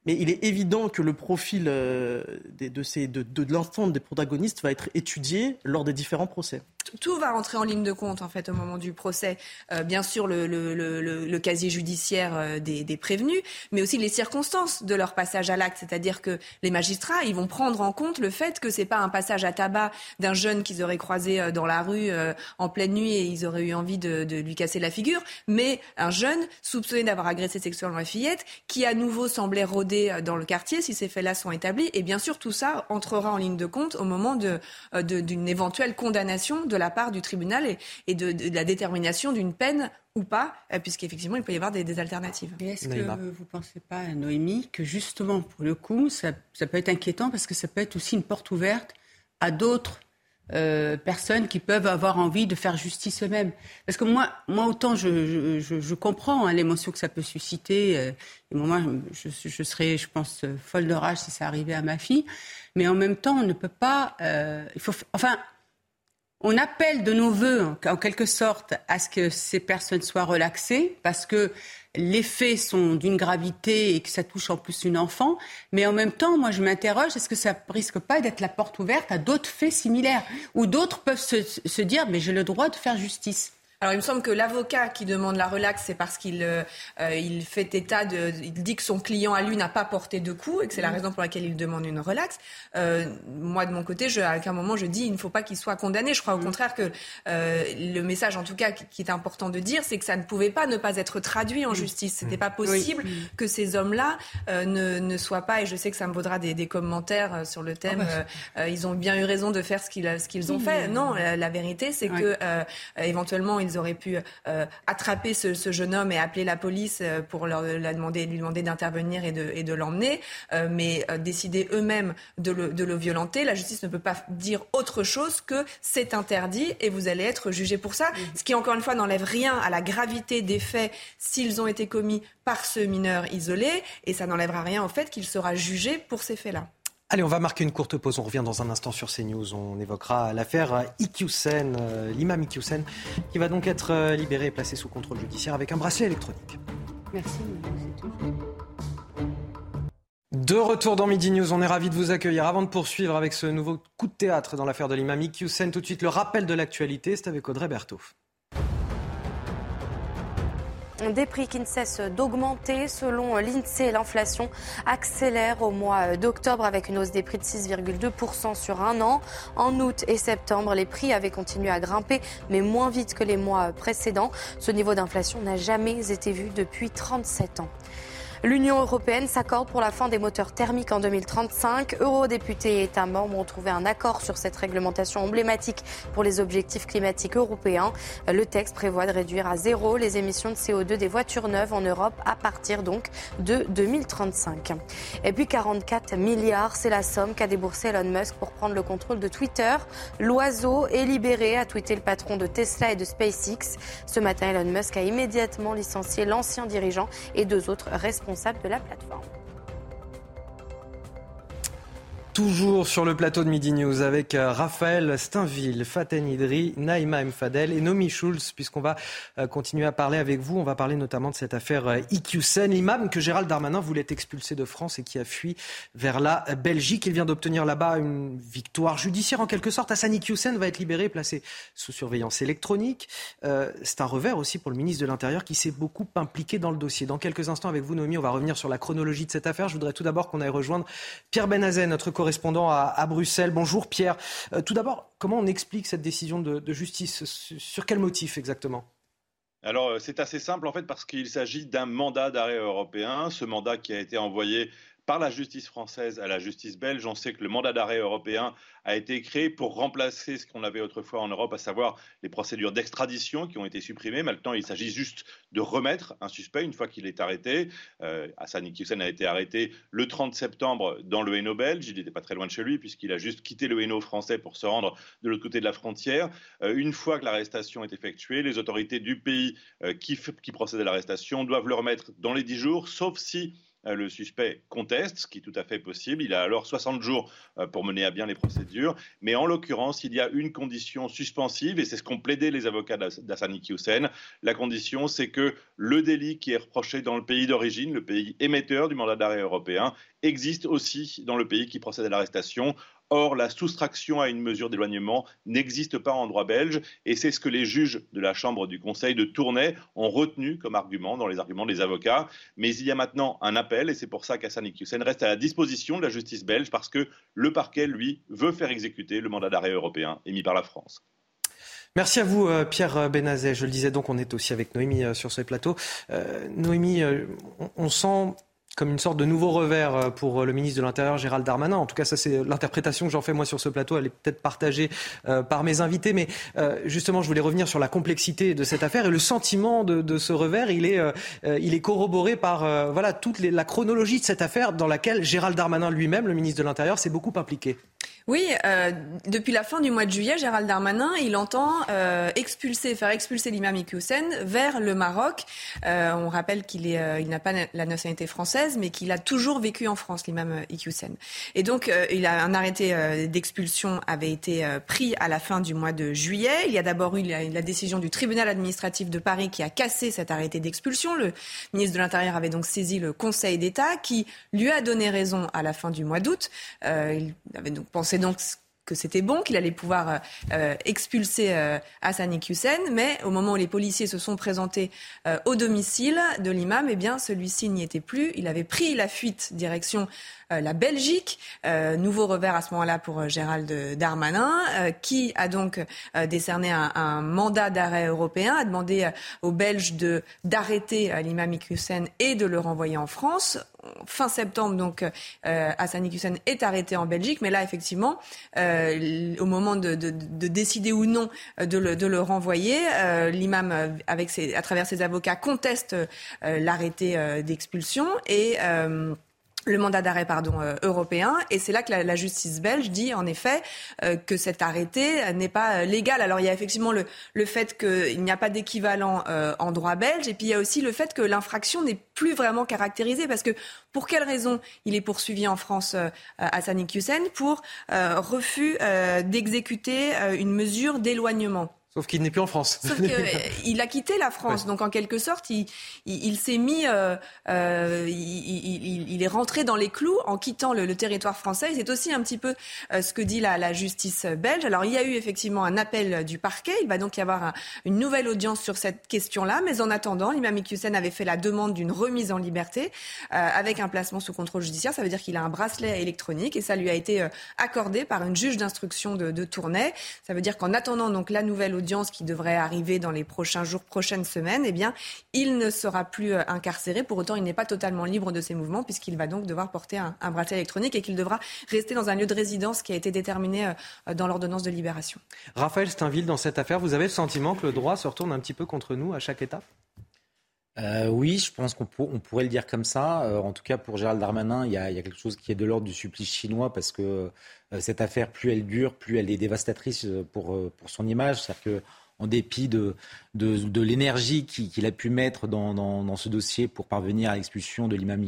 Mais il est évident que le profil euh, de, de, l'ensemble des protagonistes va être étudié lors des différents procès tout va rentrer en ligne de compte en fait au moment du procès. Euh, bien sûr le, casier judiciaire euh, des, prévenus, mais aussi les circonstances de leur passage à l'acte. C'est-à-dire que les magistrats, ils vont prendre en compte le fait que c'est pas un passage à tabac d'un jeune qu'ils auraient croisé dans la rue en pleine nuit et ils auraient eu envie de, de, lui casser la figure, mais un jeune soupçonné d'avoir agressé sexuellement la fillette, qui à nouveau semblait rôder dans le quartier si ces faits-là sont établis. Et bien sûr tout ça entrera en ligne de compte au moment d'une de, éventuelle condamnation de la part du tribunal et, de, la détermination d'une peine ou pas, euh, puisqu'effectivement, il peut y avoir des, alternatives. est-ce que vous ne pensez pas, Noémie, que justement, pour le coup, ça, peut être inquiétant parce que ça peut être aussi une porte ouverte à d'autres euh, personnes qui peuvent avoir envie de faire justice eux-mêmes. Parce que moi, moi autant je, comprends hein, l'émotion que ça peut susciter. Euh, moi, je, je, serais, je pense, folle de rage si ça arrivait à ma fille. Mais en même temps, on ne peut pas. il faut, enfin, on appelle de nos voeux, en quelque sorte, à ce que ces personnes soient relaxées, parce que les faits sont d'une gravité et que ça touche en plus une enfant. Mais en même temps, moi, je m'interroge, est-ce que ça risque pas d'être la porte ouverte à d'autres faits similaires, où d'autres peuvent se, dire, mais j'ai le droit de faire justice Alors il me semble que l'avocat qui demande la relaxe, c'est parce qu'il euh, euh, il fait état de, il dit que son client à lui n'a pas porté de coups et que c'est la mm. raison pour laquelle il demande une relaxe. Euh, moi de mon côté, je, à un moment, je dis il ne faut pas qu'il soit condamné. Je crois au mm. contraire que euh, le message, en tout cas, qui, est important de dire, c'est que ça ne pouvait pas ne pas être traduit en mm. justice. C'était pas possible que ces hommes-là ne, ne soient pas. Et je sais que ça me vaudra des, des commentaires sur le thème. Ah bah. ils ont bien eu raison de faire ce qu'ils ce qu'ils ont fait. Non, la, la vérité, c'est que éventuellement ils auraient pu euh, attraper ce, ce, jeune homme et appeler la police euh, pour leur la demander, lui demander d'intervenir et de, et de l'emmener, euh, mais décider eux-mêmes de le, de le violenter. La justice ne peut pas dire autre chose que c'est interdit et vous allez être jugé pour ça. Ce qui, encore une fois, n'enlève rien à la gravité des faits s'ils ont été commis par ce mineur isolé et ça n'enlèvera rien au fait qu'il sera jugé pour ces faits-là. Allez, on va marquer une courte pause. On revient dans un instant sur CNews. On évoquera l'affaire Iqiyoussen, euh, l'imam Iqiyoussen, qui va donc être euh, libéré et placé sous contrôle judiciaire avec un bracelet électronique. Merci. De retour dans Midi News, on est ravi de vous accueillir. Avant de poursuivre avec ce nouveau coup de théâtre dans l'affaire de l'imam Iqiyoussen, tout de suite le rappel de l'actualité, c'est avec Audrey Berthaud. Des prix qui ne cessent d'augmenter. Selon l'INSEE, l'inflation accélère au mois d'octobre avec une hausse des prix de 6,2% sur un an. En août et septembre, les prix avaient continué à grimper, mais moins vite que les mois précédents. Ce niveau d'inflation n'a jamais été vu depuis 37 ans. L'Union européenne s'accorde pour la fin des moteurs thermiques en 2035. Eurodéputés et États membres ont trouvé un accord sur cette réglementation emblématique pour les objectifs climatiques européens. Le texte prévoit de réduire à zéro les émissions de CO2 des voitures neuves en Europe à partir donc de 2035. Et puis 44 milliards, c'est la somme qu'a déboursé Elon Musk pour prendre le contrôle de Twitter. L'oiseau est libéré, a tweeté le patron de Tesla et de SpaceX. Ce matin, Elon Musk a immédiatement licencié l'ancien dirigeant et deux autres responsables de la plateforme. Toujours sur le plateau de Midi News avec euh, Raphaël Steinville, Faten Idri, Naïma M. Fadel et Nomi Schulz, puisqu'on va euh, continuer à parler avec vous. On va parler notamment de cette affaire euh, Iqiyoussen, l'imam que Gérald Darmanin voulait expulser de France et qui a fui vers la Belgique. Il vient d'obtenir là-bas une victoire judiciaire en quelque sorte. Hassan Iqiyoussen va être libéré et placé sous surveillance électronique. c'est un revers aussi pour le ministre de l'Intérieur qui s'est beaucoup impliqué dans le dossier. Dans quelques instants avec vous, Nomi, on va revenir sur la chronologie de cette affaire. Je voudrais tout d'abord qu'on aille rejoindre Pierre Benazet, notre correspondant à, Bruxelles. Bonjour Pierre. Euh, tout d'abord, comment on explique cette décision de, justice? Sur quel motif exactement? Alors euh, c'est assez simple en fait parce qu'il s'agit d'un mandat d'arrêt européen, ce mandat qui a été envoyé par la justice française à la justice belge. On sait que le mandat d'arrêt européen a été créé pour remplacer ce qu'on avait autrefois en Europe, à savoir les procédures d'extradition qui ont été supprimées. Maintenant, il s'agit juste de remettre un suspect une fois qu'il est arrêté. Euh, Hassan Iqiyoussen a été arrêté le 30 septembre dans le Hainaut belge. Il n'était pas très loin de chez lui puisqu'il a juste quitté le Hainaut français pour se rendre de l'autre côté de la frontière. Euh, une fois que l'arrestation est effectuée, les autorités du pays euh, qui, qui procèdent à l'arrestation doivent le remettre dans les 10 jours, sauf si le suspect conteste, ce qui est tout à fait possible. Il a alors 60 jours euh, pour mener à bien les procédures. Mais en l'occurrence, il y a une condition suspensive, et c'est ce qu'ont plaidé les avocats d'Assani Hussein. La condition, c'est que le délit qui est reproché dans le pays d'origine, le pays émetteur du mandat d'arrêt européen, existe aussi dans le pays qui procède à l'arrestation. Or, la soustraction à une mesure d'éloignement n'existe pas en droit belge et c'est ce que les juges de la Chambre du Conseil de Tournai ont retenu comme argument dans les arguments des avocats. Mais il y a maintenant un appel et c'est pour ça qu'Hassan Iqiyoussen reste à la disposition de la justice belge parce que le parquet, lui, veut faire exécuter le mandat d'arrêt européen émis par la France. Merci à vous, euh, Pierre Benazet. Je le disais donc, on est aussi avec Noémie euh, sur ce plateau. Euh, Noémie, on sent comme une sorte de nouveau revers euh, pour euh, le ministre de l'Intérieur Gérald Darmanin. En tout cas, ça c'est l'interprétation que j'en fais moi sur ce plateau. Elle est peut-être partagée euh, par mes invités, mais justement, je voulais revenir sur la complexité de cette affaire et le sentiment de, ce revers. Il est, il est corroboré par voilà toute la chronologie de cette affaire dans laquelle Gérald Darmanin lui-même, le ministre de l'Intérieur, s'est beaucoup impliqué. Oui, euh, depuis la fin du mois de juillet, Gérald Darmanin, il entend euh, expulser, faire expulser l'imam Iqiyoussen vers le Maroc. Euh, on rappelle qu'il n'a pas la nationalité française, mais qu'il a toujours vécu en France, l'imam Iqiyoussen. Et donc, il a un arrêté d'expulsion avait été pris à la fin du mois de juillet. Il y a d'abord eu la, la, décision du tribunal administratif de Paris qui a cassé cet arrêté d'expulsion. Le ministre de l'Intérieur avait donc saisi le Conseil d'État qui lui a donné raison à la fin du mois d'août. il avait donc pensé donc que c'était bon, qu'il allait pouvoir euh, expulser euh, Hassan Hussein, mais au moment où les policiers se sont présentés euh, au domicile de l'imam, eh bien celui-ci n'y était plus. Il avait pris la fuite direction la Belgique. Nouveau revers à ce moment-là pour Gérald Darmanin, qui a donc décerné un, mandat d'arrêt européen, a demandé aux Belges d'arrêter l'imam Hussein et de le renvoyer en France fin septembre, donc euh, Hassan Hussein est arrêté en Belgique, mais là effectivement, euh, au moment de, de, de, décider ou non de le, de le renvoyer, euh, l'imam, avec ses, à travers ses avocats, conteste l'arrêté d'expulsion. Et le mandat d'arrêt pardon euh, européen et c'est là que la, justice belge dit en effet euh, que cet arrêté n'est pas euh, légal. Alors il y a effectivement le, fait qu'il n'y a pas d'équivalent en droit belge et puis il y a aussi le fait que l'infraction n'est plus vraiment caractérisée parce que pour quelle raison il est poursuivi en France à Sanik Hussein pour refus d'exécuter une mesure d'éloignement. Sauf qu'il n'est plus en France. Sauf qu'il a quitté la France. Ouais. Donc, en quelque sorte, il, il, il s'est mis, euh, euh, il, il, est rentré dans les clous en quittant le, le territoire français. C'est aussi un petit peu euh, ce que dit la, la, justice belge. Alors, il y a eu effectivement un appel du parquet. Il va donc y avoir un, une nouvelle audience sur cette question-là. Mais en attendant, l'imam Hussein avait fait la demande d'une remise en liberté euh, avec un placement sous contrôle judiciaire. Ça veut dire qu'il a un bracelet électronique et ça lui a été euh, accordé par une juge d'instruction de, de Tournai. Ça veut dire qu'en attendant donc la nouvelle audience, audience qui devrait arriver dans les prochains jours, prochaines semaines, eh bien, il ne sera plus euh, incarcéré. Pour autant, il n'est pas totalement libre de ses mouvements puisqu'il va donc devoir porter un, un bracelet électronique et qu'il devra rester dans un lieu de résidence qui a été déterminé euh, dans l'ordonnance de libération. Raphaël Steinville, dans cette affaire, vous avez le sentiment que le droit se retourne un petit peu contre nous à chaque étape? Euh, oui, je pense qu'on pour, pourrait le dire comme ça. Euh, en tout cas, pour Gérald Darmanin, il y, a, il y, a, quelque chose qui est de l'ordre du supplice chinois parce que euh, cette affaire, plus elle dure, plus elle est dévastatrice pour, pour son image. C'est-à-dire que en dépit de, de, l'énergie qu'il a pu mettre dans, dans, ce dossier pour parvenir à l'expulsion de l'imam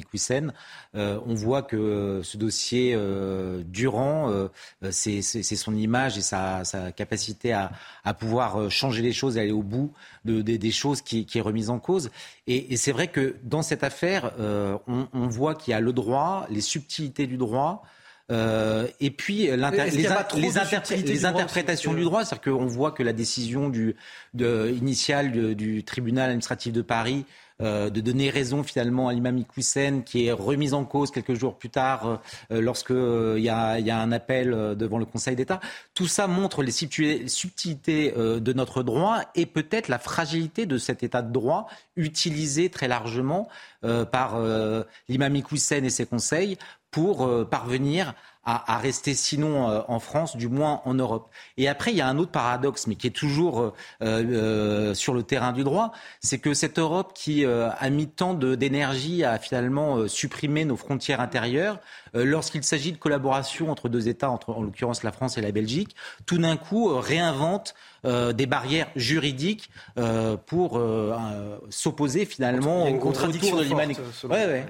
euh, on voit que ce dossier, euh, durant, euh, c'est son image et sa, sa capacité à, à, pouvoir changer les choses, aller au bout de, de, des choses qui, qui, est remise en cause. Et, et c'est vrai que dans cette affaire, on, on voit qu'il y a le droit, les subtilités du droit, euh, et puis les, les, interpré les interprétations du droit, c'est-à-dire qu'on voit que la décision du, de, initiale du, du, tribunal administratif de Paris euh, de donner raison finalement à l'imam Iqwisen qui est remise en cause quelques jours plus tard euh, lorsque il euh, y, a, y, a, un appel euh, devant le Conseil d'État. Tout ça montre les subtilités euh, de notre droit et peut-être la fragilité de cet État de droit utilisé très largement par l'imam Iqwisen et ses conseils pour parvenir à, à, rester sinon euh, en France, du moins en Europe. Et après, il y a un autre paradoxe, mais qui est toujours euh, euh, sur le terrain du droit, c'est que cette Europe qui euh, a mis tant d'énergie à finalement euh, supprimer nos frontières intérieures, lorsqu'il s'agit de collaboration entre deux États, entre en l'occurrence la France et la Belgique, tout d'un coup réinvente des barrières juridiques pour s'opposer finalement il y a une contradiction retour de l'humanité. Ouais, ouais.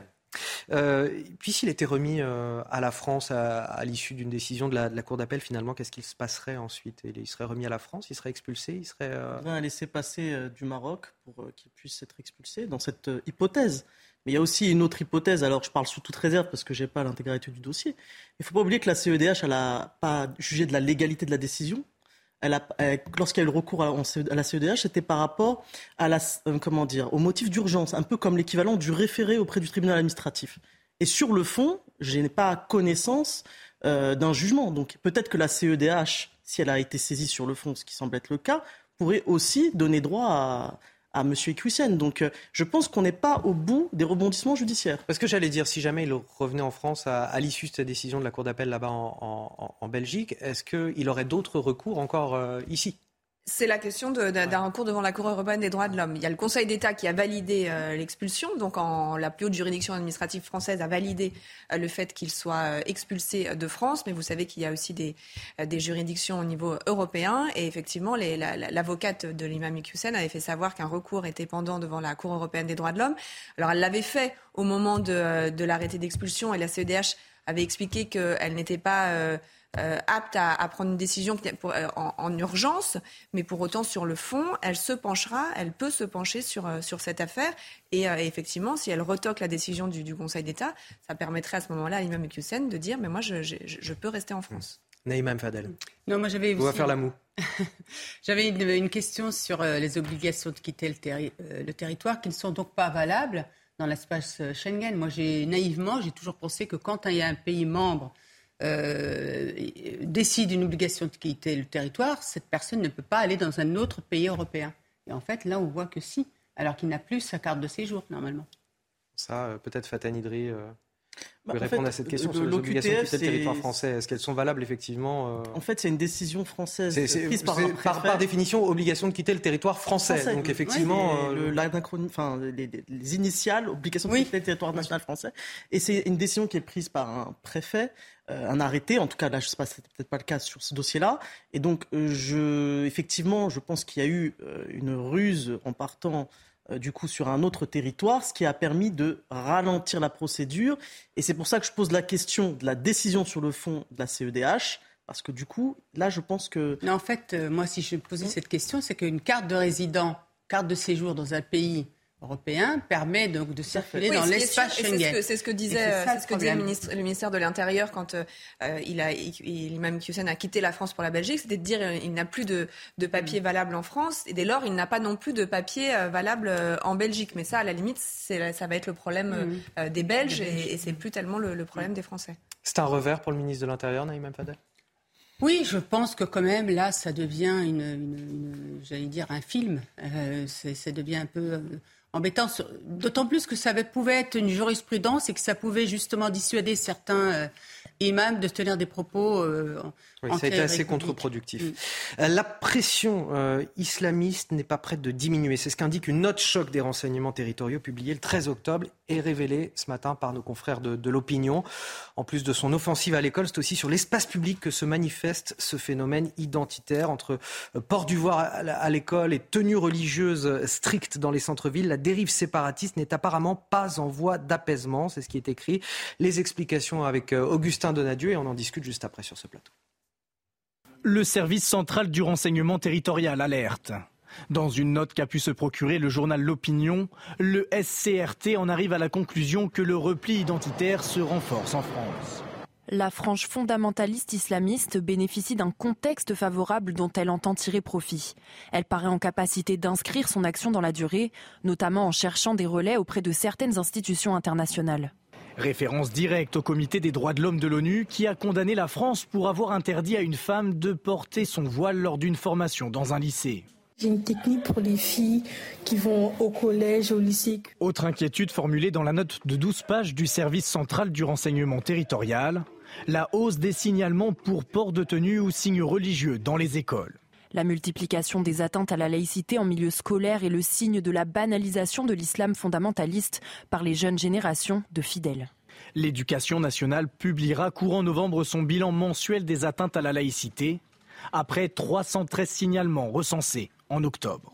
Euh, puisqu'il était remis euh, à la France à, l'issue d'une décision de la, Cour d'appel, finalement, qu'est-ce qu'il se passerait ensuite? Il serait remis à la France Il serait expulsé Il serait. Euh... Un laisser-passer euh, du Maroc pour qu'il puisse être expulsé dans cette hypothèse. Mais il y a aussi une autre hypothèse, alors je parle sous toute réserve parce que je n'ai pas l'intégralité du dossier. Il ne faut pas oublier que la CEDH n'a pas jugé de la légalité de la décision, lorsqu'il y a eu le recours à, la CEDH, c'était par rapport à euh, comment dire, au motif d'urgence, un peu comme l'équivalent du référé auprès du tribunal administratif. Et sur le fond, je n'ai pas connaissance euh, d'un jugement. Donc peut-être que la CEDH, si elle a été saisie sur le fond, ce qui semble être le cas, pourrait aussi donner droit à, à M. Iqwisen. Donc euh, je pense qu'on n'est pas au bout des rebondissements judiciaires. Parce que j'allais dire, si jamais il revenait en France à, l'issue de cette décision de la Cour d'appel là-bas en, Belgique, est-ce qu'il aurait d'autres recours encore euh, ici? C'est la question d'un recours devant la Cour européenne des droits de l'homme. Il y a le Conseil d'État qui a validé euh, l'expulsion, donc en, la plus haute juridiction administrative française a validé euh, le fait qu'il soit euh, expulsé de France, mais vous savez qu'il y a aussi des, des, juridictions au niveau européen, et effectivement, l'avocate la, de l'imam Hussein avait fait savoir qu'un recours était pendant devant la Cour européenne des droits de l'homme. Alors elle l'avait fait au moment de, de l'arrêté d'expulsion, et la CEDH avait expliqué qu'elle n'était pas euh, apte à, à, prendre une décision pour, euh, en, en, urgence, mais pour autant sur le fond, elle se penchera, elle peut se pencher sur, euh, sur cette affaire. Et, euh, effectivement, si elle retoque la décision du, du Conseil d'État, ça permettrait à ce moment-là à l'imam Hussein de dire, mais moi, je, je, je, peux rester en France. Naïma Fadel. Non, moi j'avais. On va faire la moue. j'avais une, question sur euh, les obligations de quitter le, le, territoire qui ne sont donc pas valables dans l'espace Schengen. Moi, j'ai naïvement, j'ai toujours pensé que quand il y a un pays membre euh, décide une obligation de quitter le territoire, cette personne ne peut pas aller dans un autre pays européen. Et en fait, là, on voit que si, alors qu'il n'a plus sa carte de séjour, normalement. Ça, euh, peut-être Fatah Idri euh, bah, répondre à cette question sur les obligations de quitter le territoire français. Est-ce qu'elles sont valables, effectivement En fait, c'est une décision française prise par, par, par, définition, obligation de quitter le territoire français. Donc, effectivement... enfin, les, les, initiales, obligation de quitter le territoire national français. Et c'est une décision qui est prise par un préfet euh, un arrêté. En tout cas, là, je sais pas, c'est peut-être pas le cas sur ce dossier-là. Et donc, euh, je, effectivement, je pense qu'il y a eu euh, une ruse en partant du coup sur un autre territoire, ce qui a permis de ralentir la procédure. Et c'est pour ça que je pose la question de la décision sur le fond de la CEDH. Parce que du coup, là, je pense que... Non, en fait, moi, si je posais cette question, c'est qu'une carte de résident, carte de séjour dans un pays européen permet donc de circuler dans l'espace Schengen. C'est ce, que disait, ce que disait le, ministre, le, ministère de l'Intérieur quand euh, il a, l'imam Hussein a quitté la France pour la Belgique, c'était de dire qu'il n'a plus de, de papier mm. valable en France et dès lors il n'a pas non plus de papier euh, valable euh, en Belgique. Mais ça, à la limite, ça va être le problème mm. des Belges et, et c'est plus tellement le, problème des Français. C'est un revers pour le ministre de l'Intérieur, Naïm Fadel? Oui, je pense que quand même, là, ça devient, une, j'allais dire, un film. ça devient un peu d'autant plus que ça pouvait être une jurisprudence et que ça pouvait justement dissuader certains euh, imams de tenir des propos euh, oui, ça a été assez contre-productif. Euh, la pression euh, islamiste n'est pas prête de diminuer. C'est ce qu'indique une note choc des renseignements territoriaux publiée le 13 octobre et révélée ce matin par nos confrères de, de l'opinion. En plus de son offensive à l'école, c'est aussi sur l'espace public que se manifeste ce phénomène identitaire entre euh, port du voile à l'école et tenue religieuse stricte dans les centres-villes. La dérive séparatiste n'est apparemment pas en voie d'apaisement. C'est ce qui est écrit. Les explications avec Augustin Donadieu et on en discute juste après sur ce plateau. Le service central du renseignement territorial alerte. Dans une note qu'a pu se procurer le journal L'Opinion, le SCRT en arrive à la conclusion que le repli identitaire se renforce en France. La frange fondamentaliste islamiste bénéficie d'un contexte favorable dont elle entend tirer profit. Elle paraît en capacité d'inscrire son action dans la durée, notamment en cherchant des relais auprès de certaines institutions internationales. Référence directe au comité des droits de l'homme de l'ONU qui a condamné la France pour avoir interdit à une femme de porter son voile lors d'une formation dans un lycée. J'ai une technique pour les filles qui vont au collège, au lycée. Autre inquiétude formulée dans la note de 12 pages du service central du renseignement territorial, la hausse des signalements pour port de tenue ou signes religieux dans les écoles. La multiplication des atteintes à la laïcité en milieu scolaire est le signe de la banalisation de l'islam fondamentaliste par les jeunes générations de fidèles. L'éducation nationale publiera courant novembre son bilan mensuel des atteintes à la laïcité, après 313 signalements recensés en octobre.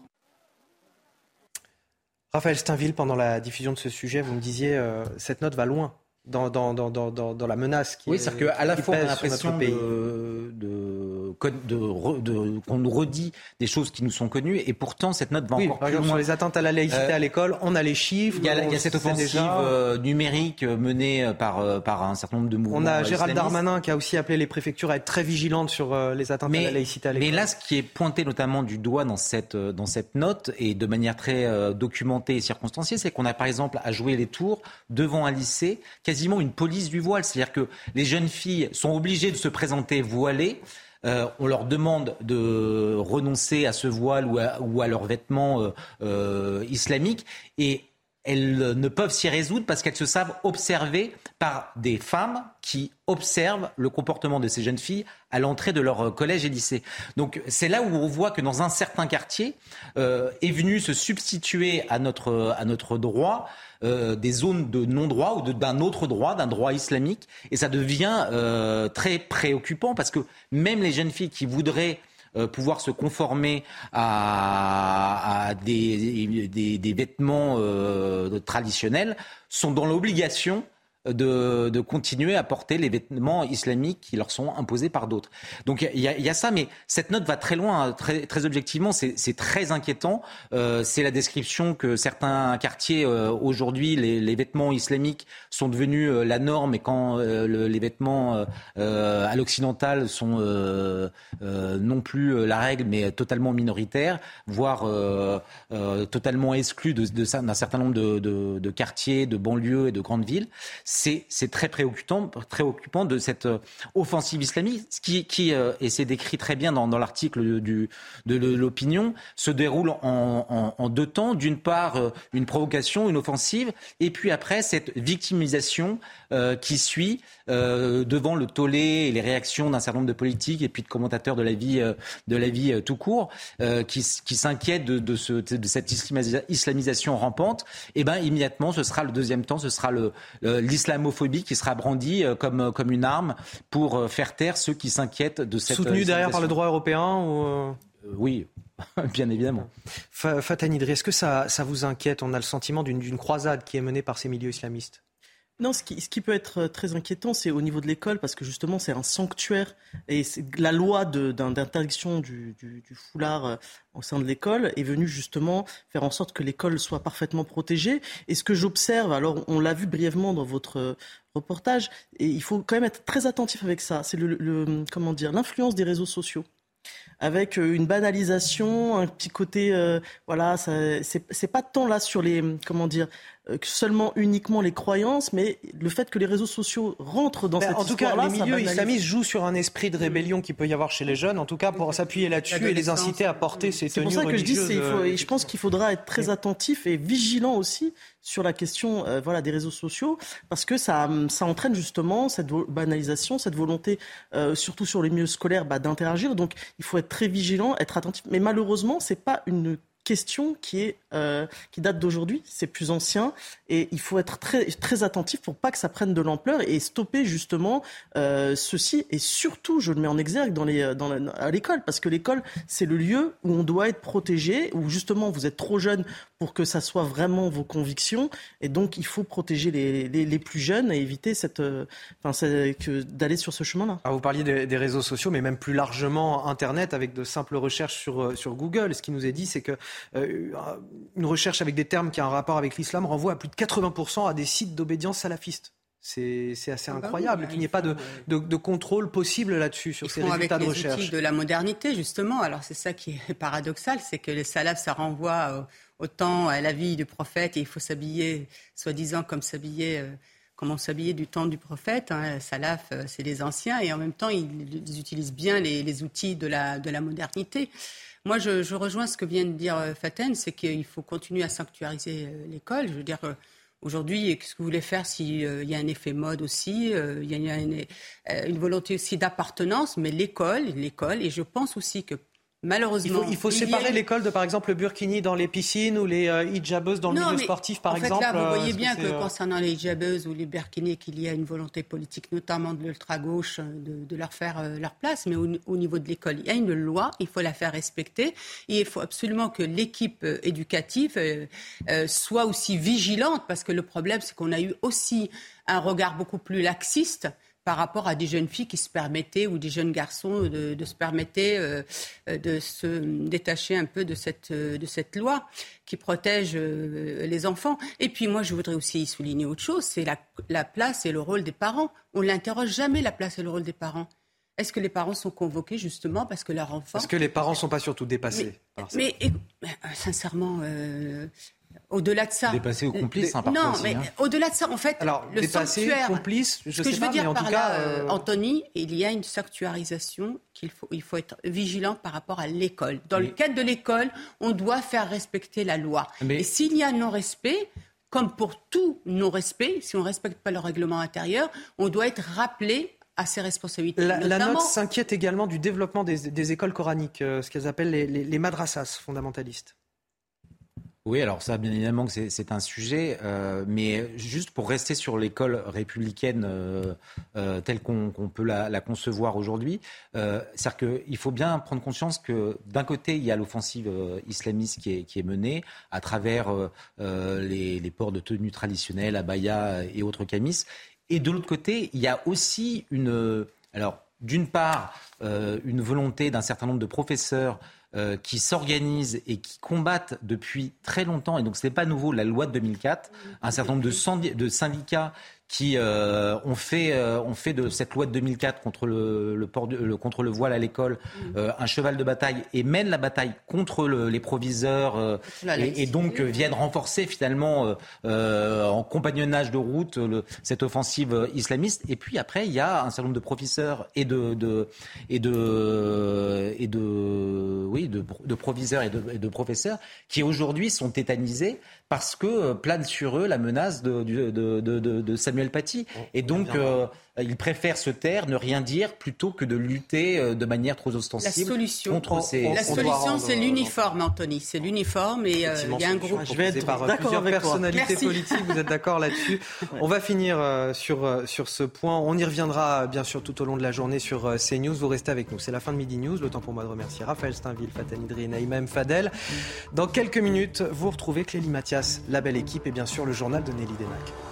Raphaël Steinville, pendant la diffusion de ce sujet, vous me disiez, euh, cette note va loin dans, dans, dans, dans, la menace qui Oui, c'est-à-dire qu'à la fois on a l'impression de, de, de, qu'on nous redit des choses qui nous sont connues et pourtant cette note va encore par exemple, Sur les atteintes à la laïcité euh, à l'école, on a les chiffres. Il y a, cette offensive euh, numérique menée par, euh, par un certain nombre de mouvements. On a Gérald Darmanin qui a aussi appelé les préfectures à être très vigilantes sur les atteintes à la laïcité à l'école. Mais là, ce qui est pointé notamment du doigt dans cette, dans cette note et de manière très documentée et circonstanciée, c'est qu'on a par exemple à jouer les tours devant un lycée quasiment une police du voile. C'est-à-dire que les jeunes filles sont obligées de se présenter voilées. Euh, on leur demande de renoncer à ce voile ou à, leurs vêtements euh, euh, islamiques et elles ne peuvent s'y résoudre parce qu'elles se savent observées par des femmes qui observent le comportement de ces jeunes filles à l'entrée de leur collège et lycée. Donc c'est là où on voit que dans un certain quartier est venu se substituer à notre, à notre droit euh, des zones de non-droit ou d'un autre droit, d'un droit islamique. Et ça devient euh, très préoccupant parce que même les jeunes filles qui voudraient euh, pouvoir se conformer à, des, des, vêtements traditionnels sont dans l'obligation de, continuer à porter les vêtements islamiques qui leur sont imposés par d'autres. Donc il y, a ça, mais cette note va très loin, hein, très, objectivement, c'est très inquiétant. Euh, c'est la description que certains quartiers, euh, aujourd'hui, les, vêtements islamiques sont devenus euh, la norme, et quand le, les vêtements à l'occidental sont non plus la règle, mais totalement minoritaires, voire totalement exclus d'un certain nombre de quartiers, de banlieues et de grandes villes c'est très préoccupant, de cette euh, offensive islamique, qui, qui euh, et c'est décrit très bien dans, l'article de l'opinion, se déroule en, deux temps. D'une part, euh, une provocation, une offensive, et puis après, cette victimisation qui suit devant le tollé et les réactions d'un certain nombre de politiques et puis de commentateurs de la vie, de la vie tout court, qui, qui s'inquiètent de, de, ce, de, cette islamisation rampante. Et eh ben immédiatement, ce sera le deuxième temps, ce sera l'islam l'islamophobie qui sera brandie euh, comme, euh, comme une arme pour euh, faire taire ceux qui s'inquiètent de cette. Soutenu derrière par le droit européen ou Oui, bien évidemment. Fatani est-ce que ça, ça vous inquiète? On a le sentiment d'une croisade qui est menée par ces milieux islamistes. Non, ce qui, peut être très inquiétant, c'est au niveau de l'école, parce que justement, c'est un sanctuaire. Et la loi d'interdiction du, foulard au sein de l'école est venue justement faire en sorte que l'école soit parfaitement protégée. Et ce que j'observe, alors on l'a vu brièvement dans votre reportage, et il faut quand même être très attentif avec ça, c'est le, l'influence des réseaux sociaux avec une banalisation, un petit côté, euh, voilà, c'est pas tant là sur les, comment dire, euh, seulement uniquement les croyances, mais le fait que les réseaux sociaux rentrent dans ben, cette En tout cas, les milieux islamistes jouent sur un esprit de rébellion qui peut y avoir chez les jeunes, en tout cas pour s'appuyer là-dessus et les inciter à porter ces tenues C'est pour ça que je dis, euh, je pense qu'il faudra être très attentif et vigilant aussi sur la question euh, voilà, des réseaux sociaux, parce que ça, ça entraîne justement cette banalisation, cette volonté, surtout sur les milieux scolaires, bah, d'interagir. Donc il faut être très vigilant, être attentif. Mais malheureusement, c'est pas une question qui, est, euh, qui date d'aujourd'hui, c'est plus ancien, et il faut être très, très attentif pour pas que ça prenne de l'ampleur et stopper justement euh, ceci, et surtout, je le mets en exergue dans les, dans à l'école, parce que l'école, c'est le lieu où on doit être protégé, où justement vous êtes trop jeune pour que ça soit vraiment vos convictions, et donc il faut protéger les, les, les plus jeunes et éviter cette, euh, enfin, d'aller sur ce chemin-là. vous parliez des, des, réseaux sociaux, mais même plus largement Internet, avec de simples recherches sur, sur Google. Ce qui nous est dit, c'est que euh, une recherche avec des termes qui a un rapport avec l'islam renvoie à plus de 80% à des sites d'obédience salafiste. C'est assez ah bah incroyable qu'il n'y ait pas de, de, de, contrôle possible là-dessus sur ces résultats de recherche. Outils de la modernité, justement. Alors c'est ça qui est paradoxal, c'est que les salafs, ça renvoie autant à la vie du prophète et il faut s'habiller, soi-disant, comme s'habiller. Euh, comme on s'habillait du temps du prophète. Hein. Salaf, euh, c'est les anciens, et en même temps, ils, utilisent bien les, outils de la, de la modernité. Moi, je, rejoins ce que vient de dire euh, Faten, c'est qu'il faut continuer à sanctuariser l'école. Je veux dire, aujourd'hui, qu'est-ce que vous voulez faire s'il y a un effet mode aussi Il y a une volonté aussi d'appartenance, mais l'école, l'école, et je pense aussi que Malheureusement. Il faut, séparer l'école de, par exemple, le burkini dans les piscines ou les euh, hijabeuses dans le milieu sportif, par en exemple. Fait, là, vous voyez bien que, euh, concernant les hijabeuses ou les burkinis, qu'il y a une volonté politique, notamment de l'ultra-gauche, euh, de, de, leur faire euh, leur place. Mais au, au niveau de l'école, il y a une loi, il faut la faire respecter. Et il faut absolument que l'équipe éducative soit aussi vigilante, parce que le problème, c'est qu'on a eu aussi un regard beaucoup plus laxiste par rapport à des jeunes filles qui se permettaient ou des jeunes garçons de, de se permettre euh, de se détacher un peu de cette, de cette loi qui protège euh, les enfants. Et puis moi, je voudrais aussi souligner autre chose, c'est la, la, place et le rôle des parents. On n'interroge jamais la place et le rôle des parents. Est-ce que les parents sont convoqués justement parce que leur enfant... Est-ce que les parents ne sont pas surtout dépassés Mais, euh, sincèrement, euh, au-delà de ça. Dépassé ou complice, hein, Non, aussi, mais hein. au-delà de ça, en fait, Alors, le sanctuaire. complice, je ce que sais je pas, veux dire mais en par tout là, cas, euh... Anthony, il y a une sanctuarisation qu'il faut, il faut être vigilant par rapport à l'école. Dans mais... le cadre de l'école, on doit faire respecter la loi. Mais... Et s'il y a non-respect, comme pour tout non-respect, si on ne respecte pas le règlement intérieur, on doit être rappelé à ses responsabilités. La, Notamment... la note s'inquiète également du développement des, des écoles coraniques, euh, ce qu'elles appellent les, les, les madrasas fondamentalistes. Oui, alors ça, bien évidemment que c'est un sujet, euh, mais juste pour rester sur l'école républicaine euh, euh, telle qu'on qu peut la, concevoir aujourd'hui, c'est-à-dire qu'il faut bien prendre conscience que d'un côté, il y a l'offensive islamiste qui est, menée à travers les, les, ports de tenue traditionnels, abaya et autres camis, Et de l'autre côté, il y a aussi une... Alors, d'une part, une volonté d'un certain nombre de professeurs euh, qui s'organisent et qui combattent depuis très longtemps, et donc ce n'est pas nouveau, la loi de 2004, un certain nombre de syndicats qui euh, ont, fait, euh, ont fait de cette loi de 2004 contre le, le, port le contre le voile à l'école mm. euh, un cheval de bataille et mènent la bataille contre le, les proviseurs euh, et, et, donc viennent renforcer finalement en compagnonnage de route le, cette offensive islamiste. Et puis après, il y a un certain nombre de professeurs et de, de et de et de oui de, de proviseurs et de, et de professeurs qui aujourd'hui sont tétanisés parce que plane sur eux la menace de, de, de Samuel Paty. Et donc, euh, ils préfèrent se taire, ne rien dire, plutôt que de lutter euh, de manière trop ostensible la solution, contre ces... La solution, c'est l'uniforme, Anthony. C'est l'uniforme et euh, il y a un groupe... Je vais être par plusieurs personnalités politiques, vous êtes d'accord là-dessus. On va finir sur, sur ce point. On y reviendra bien sûr tout au long de la journée sur CNews. Vous restez avec nous. C'est la fin de Midi News. Le temps pour moi de remercier Raphaël Steinville, Fatani Idri et Naïma Fadel. Dans quelques minutes, vous retrouvez Clélie Mathias, la belle équipe et bien sûr le journal de Nelly Denac.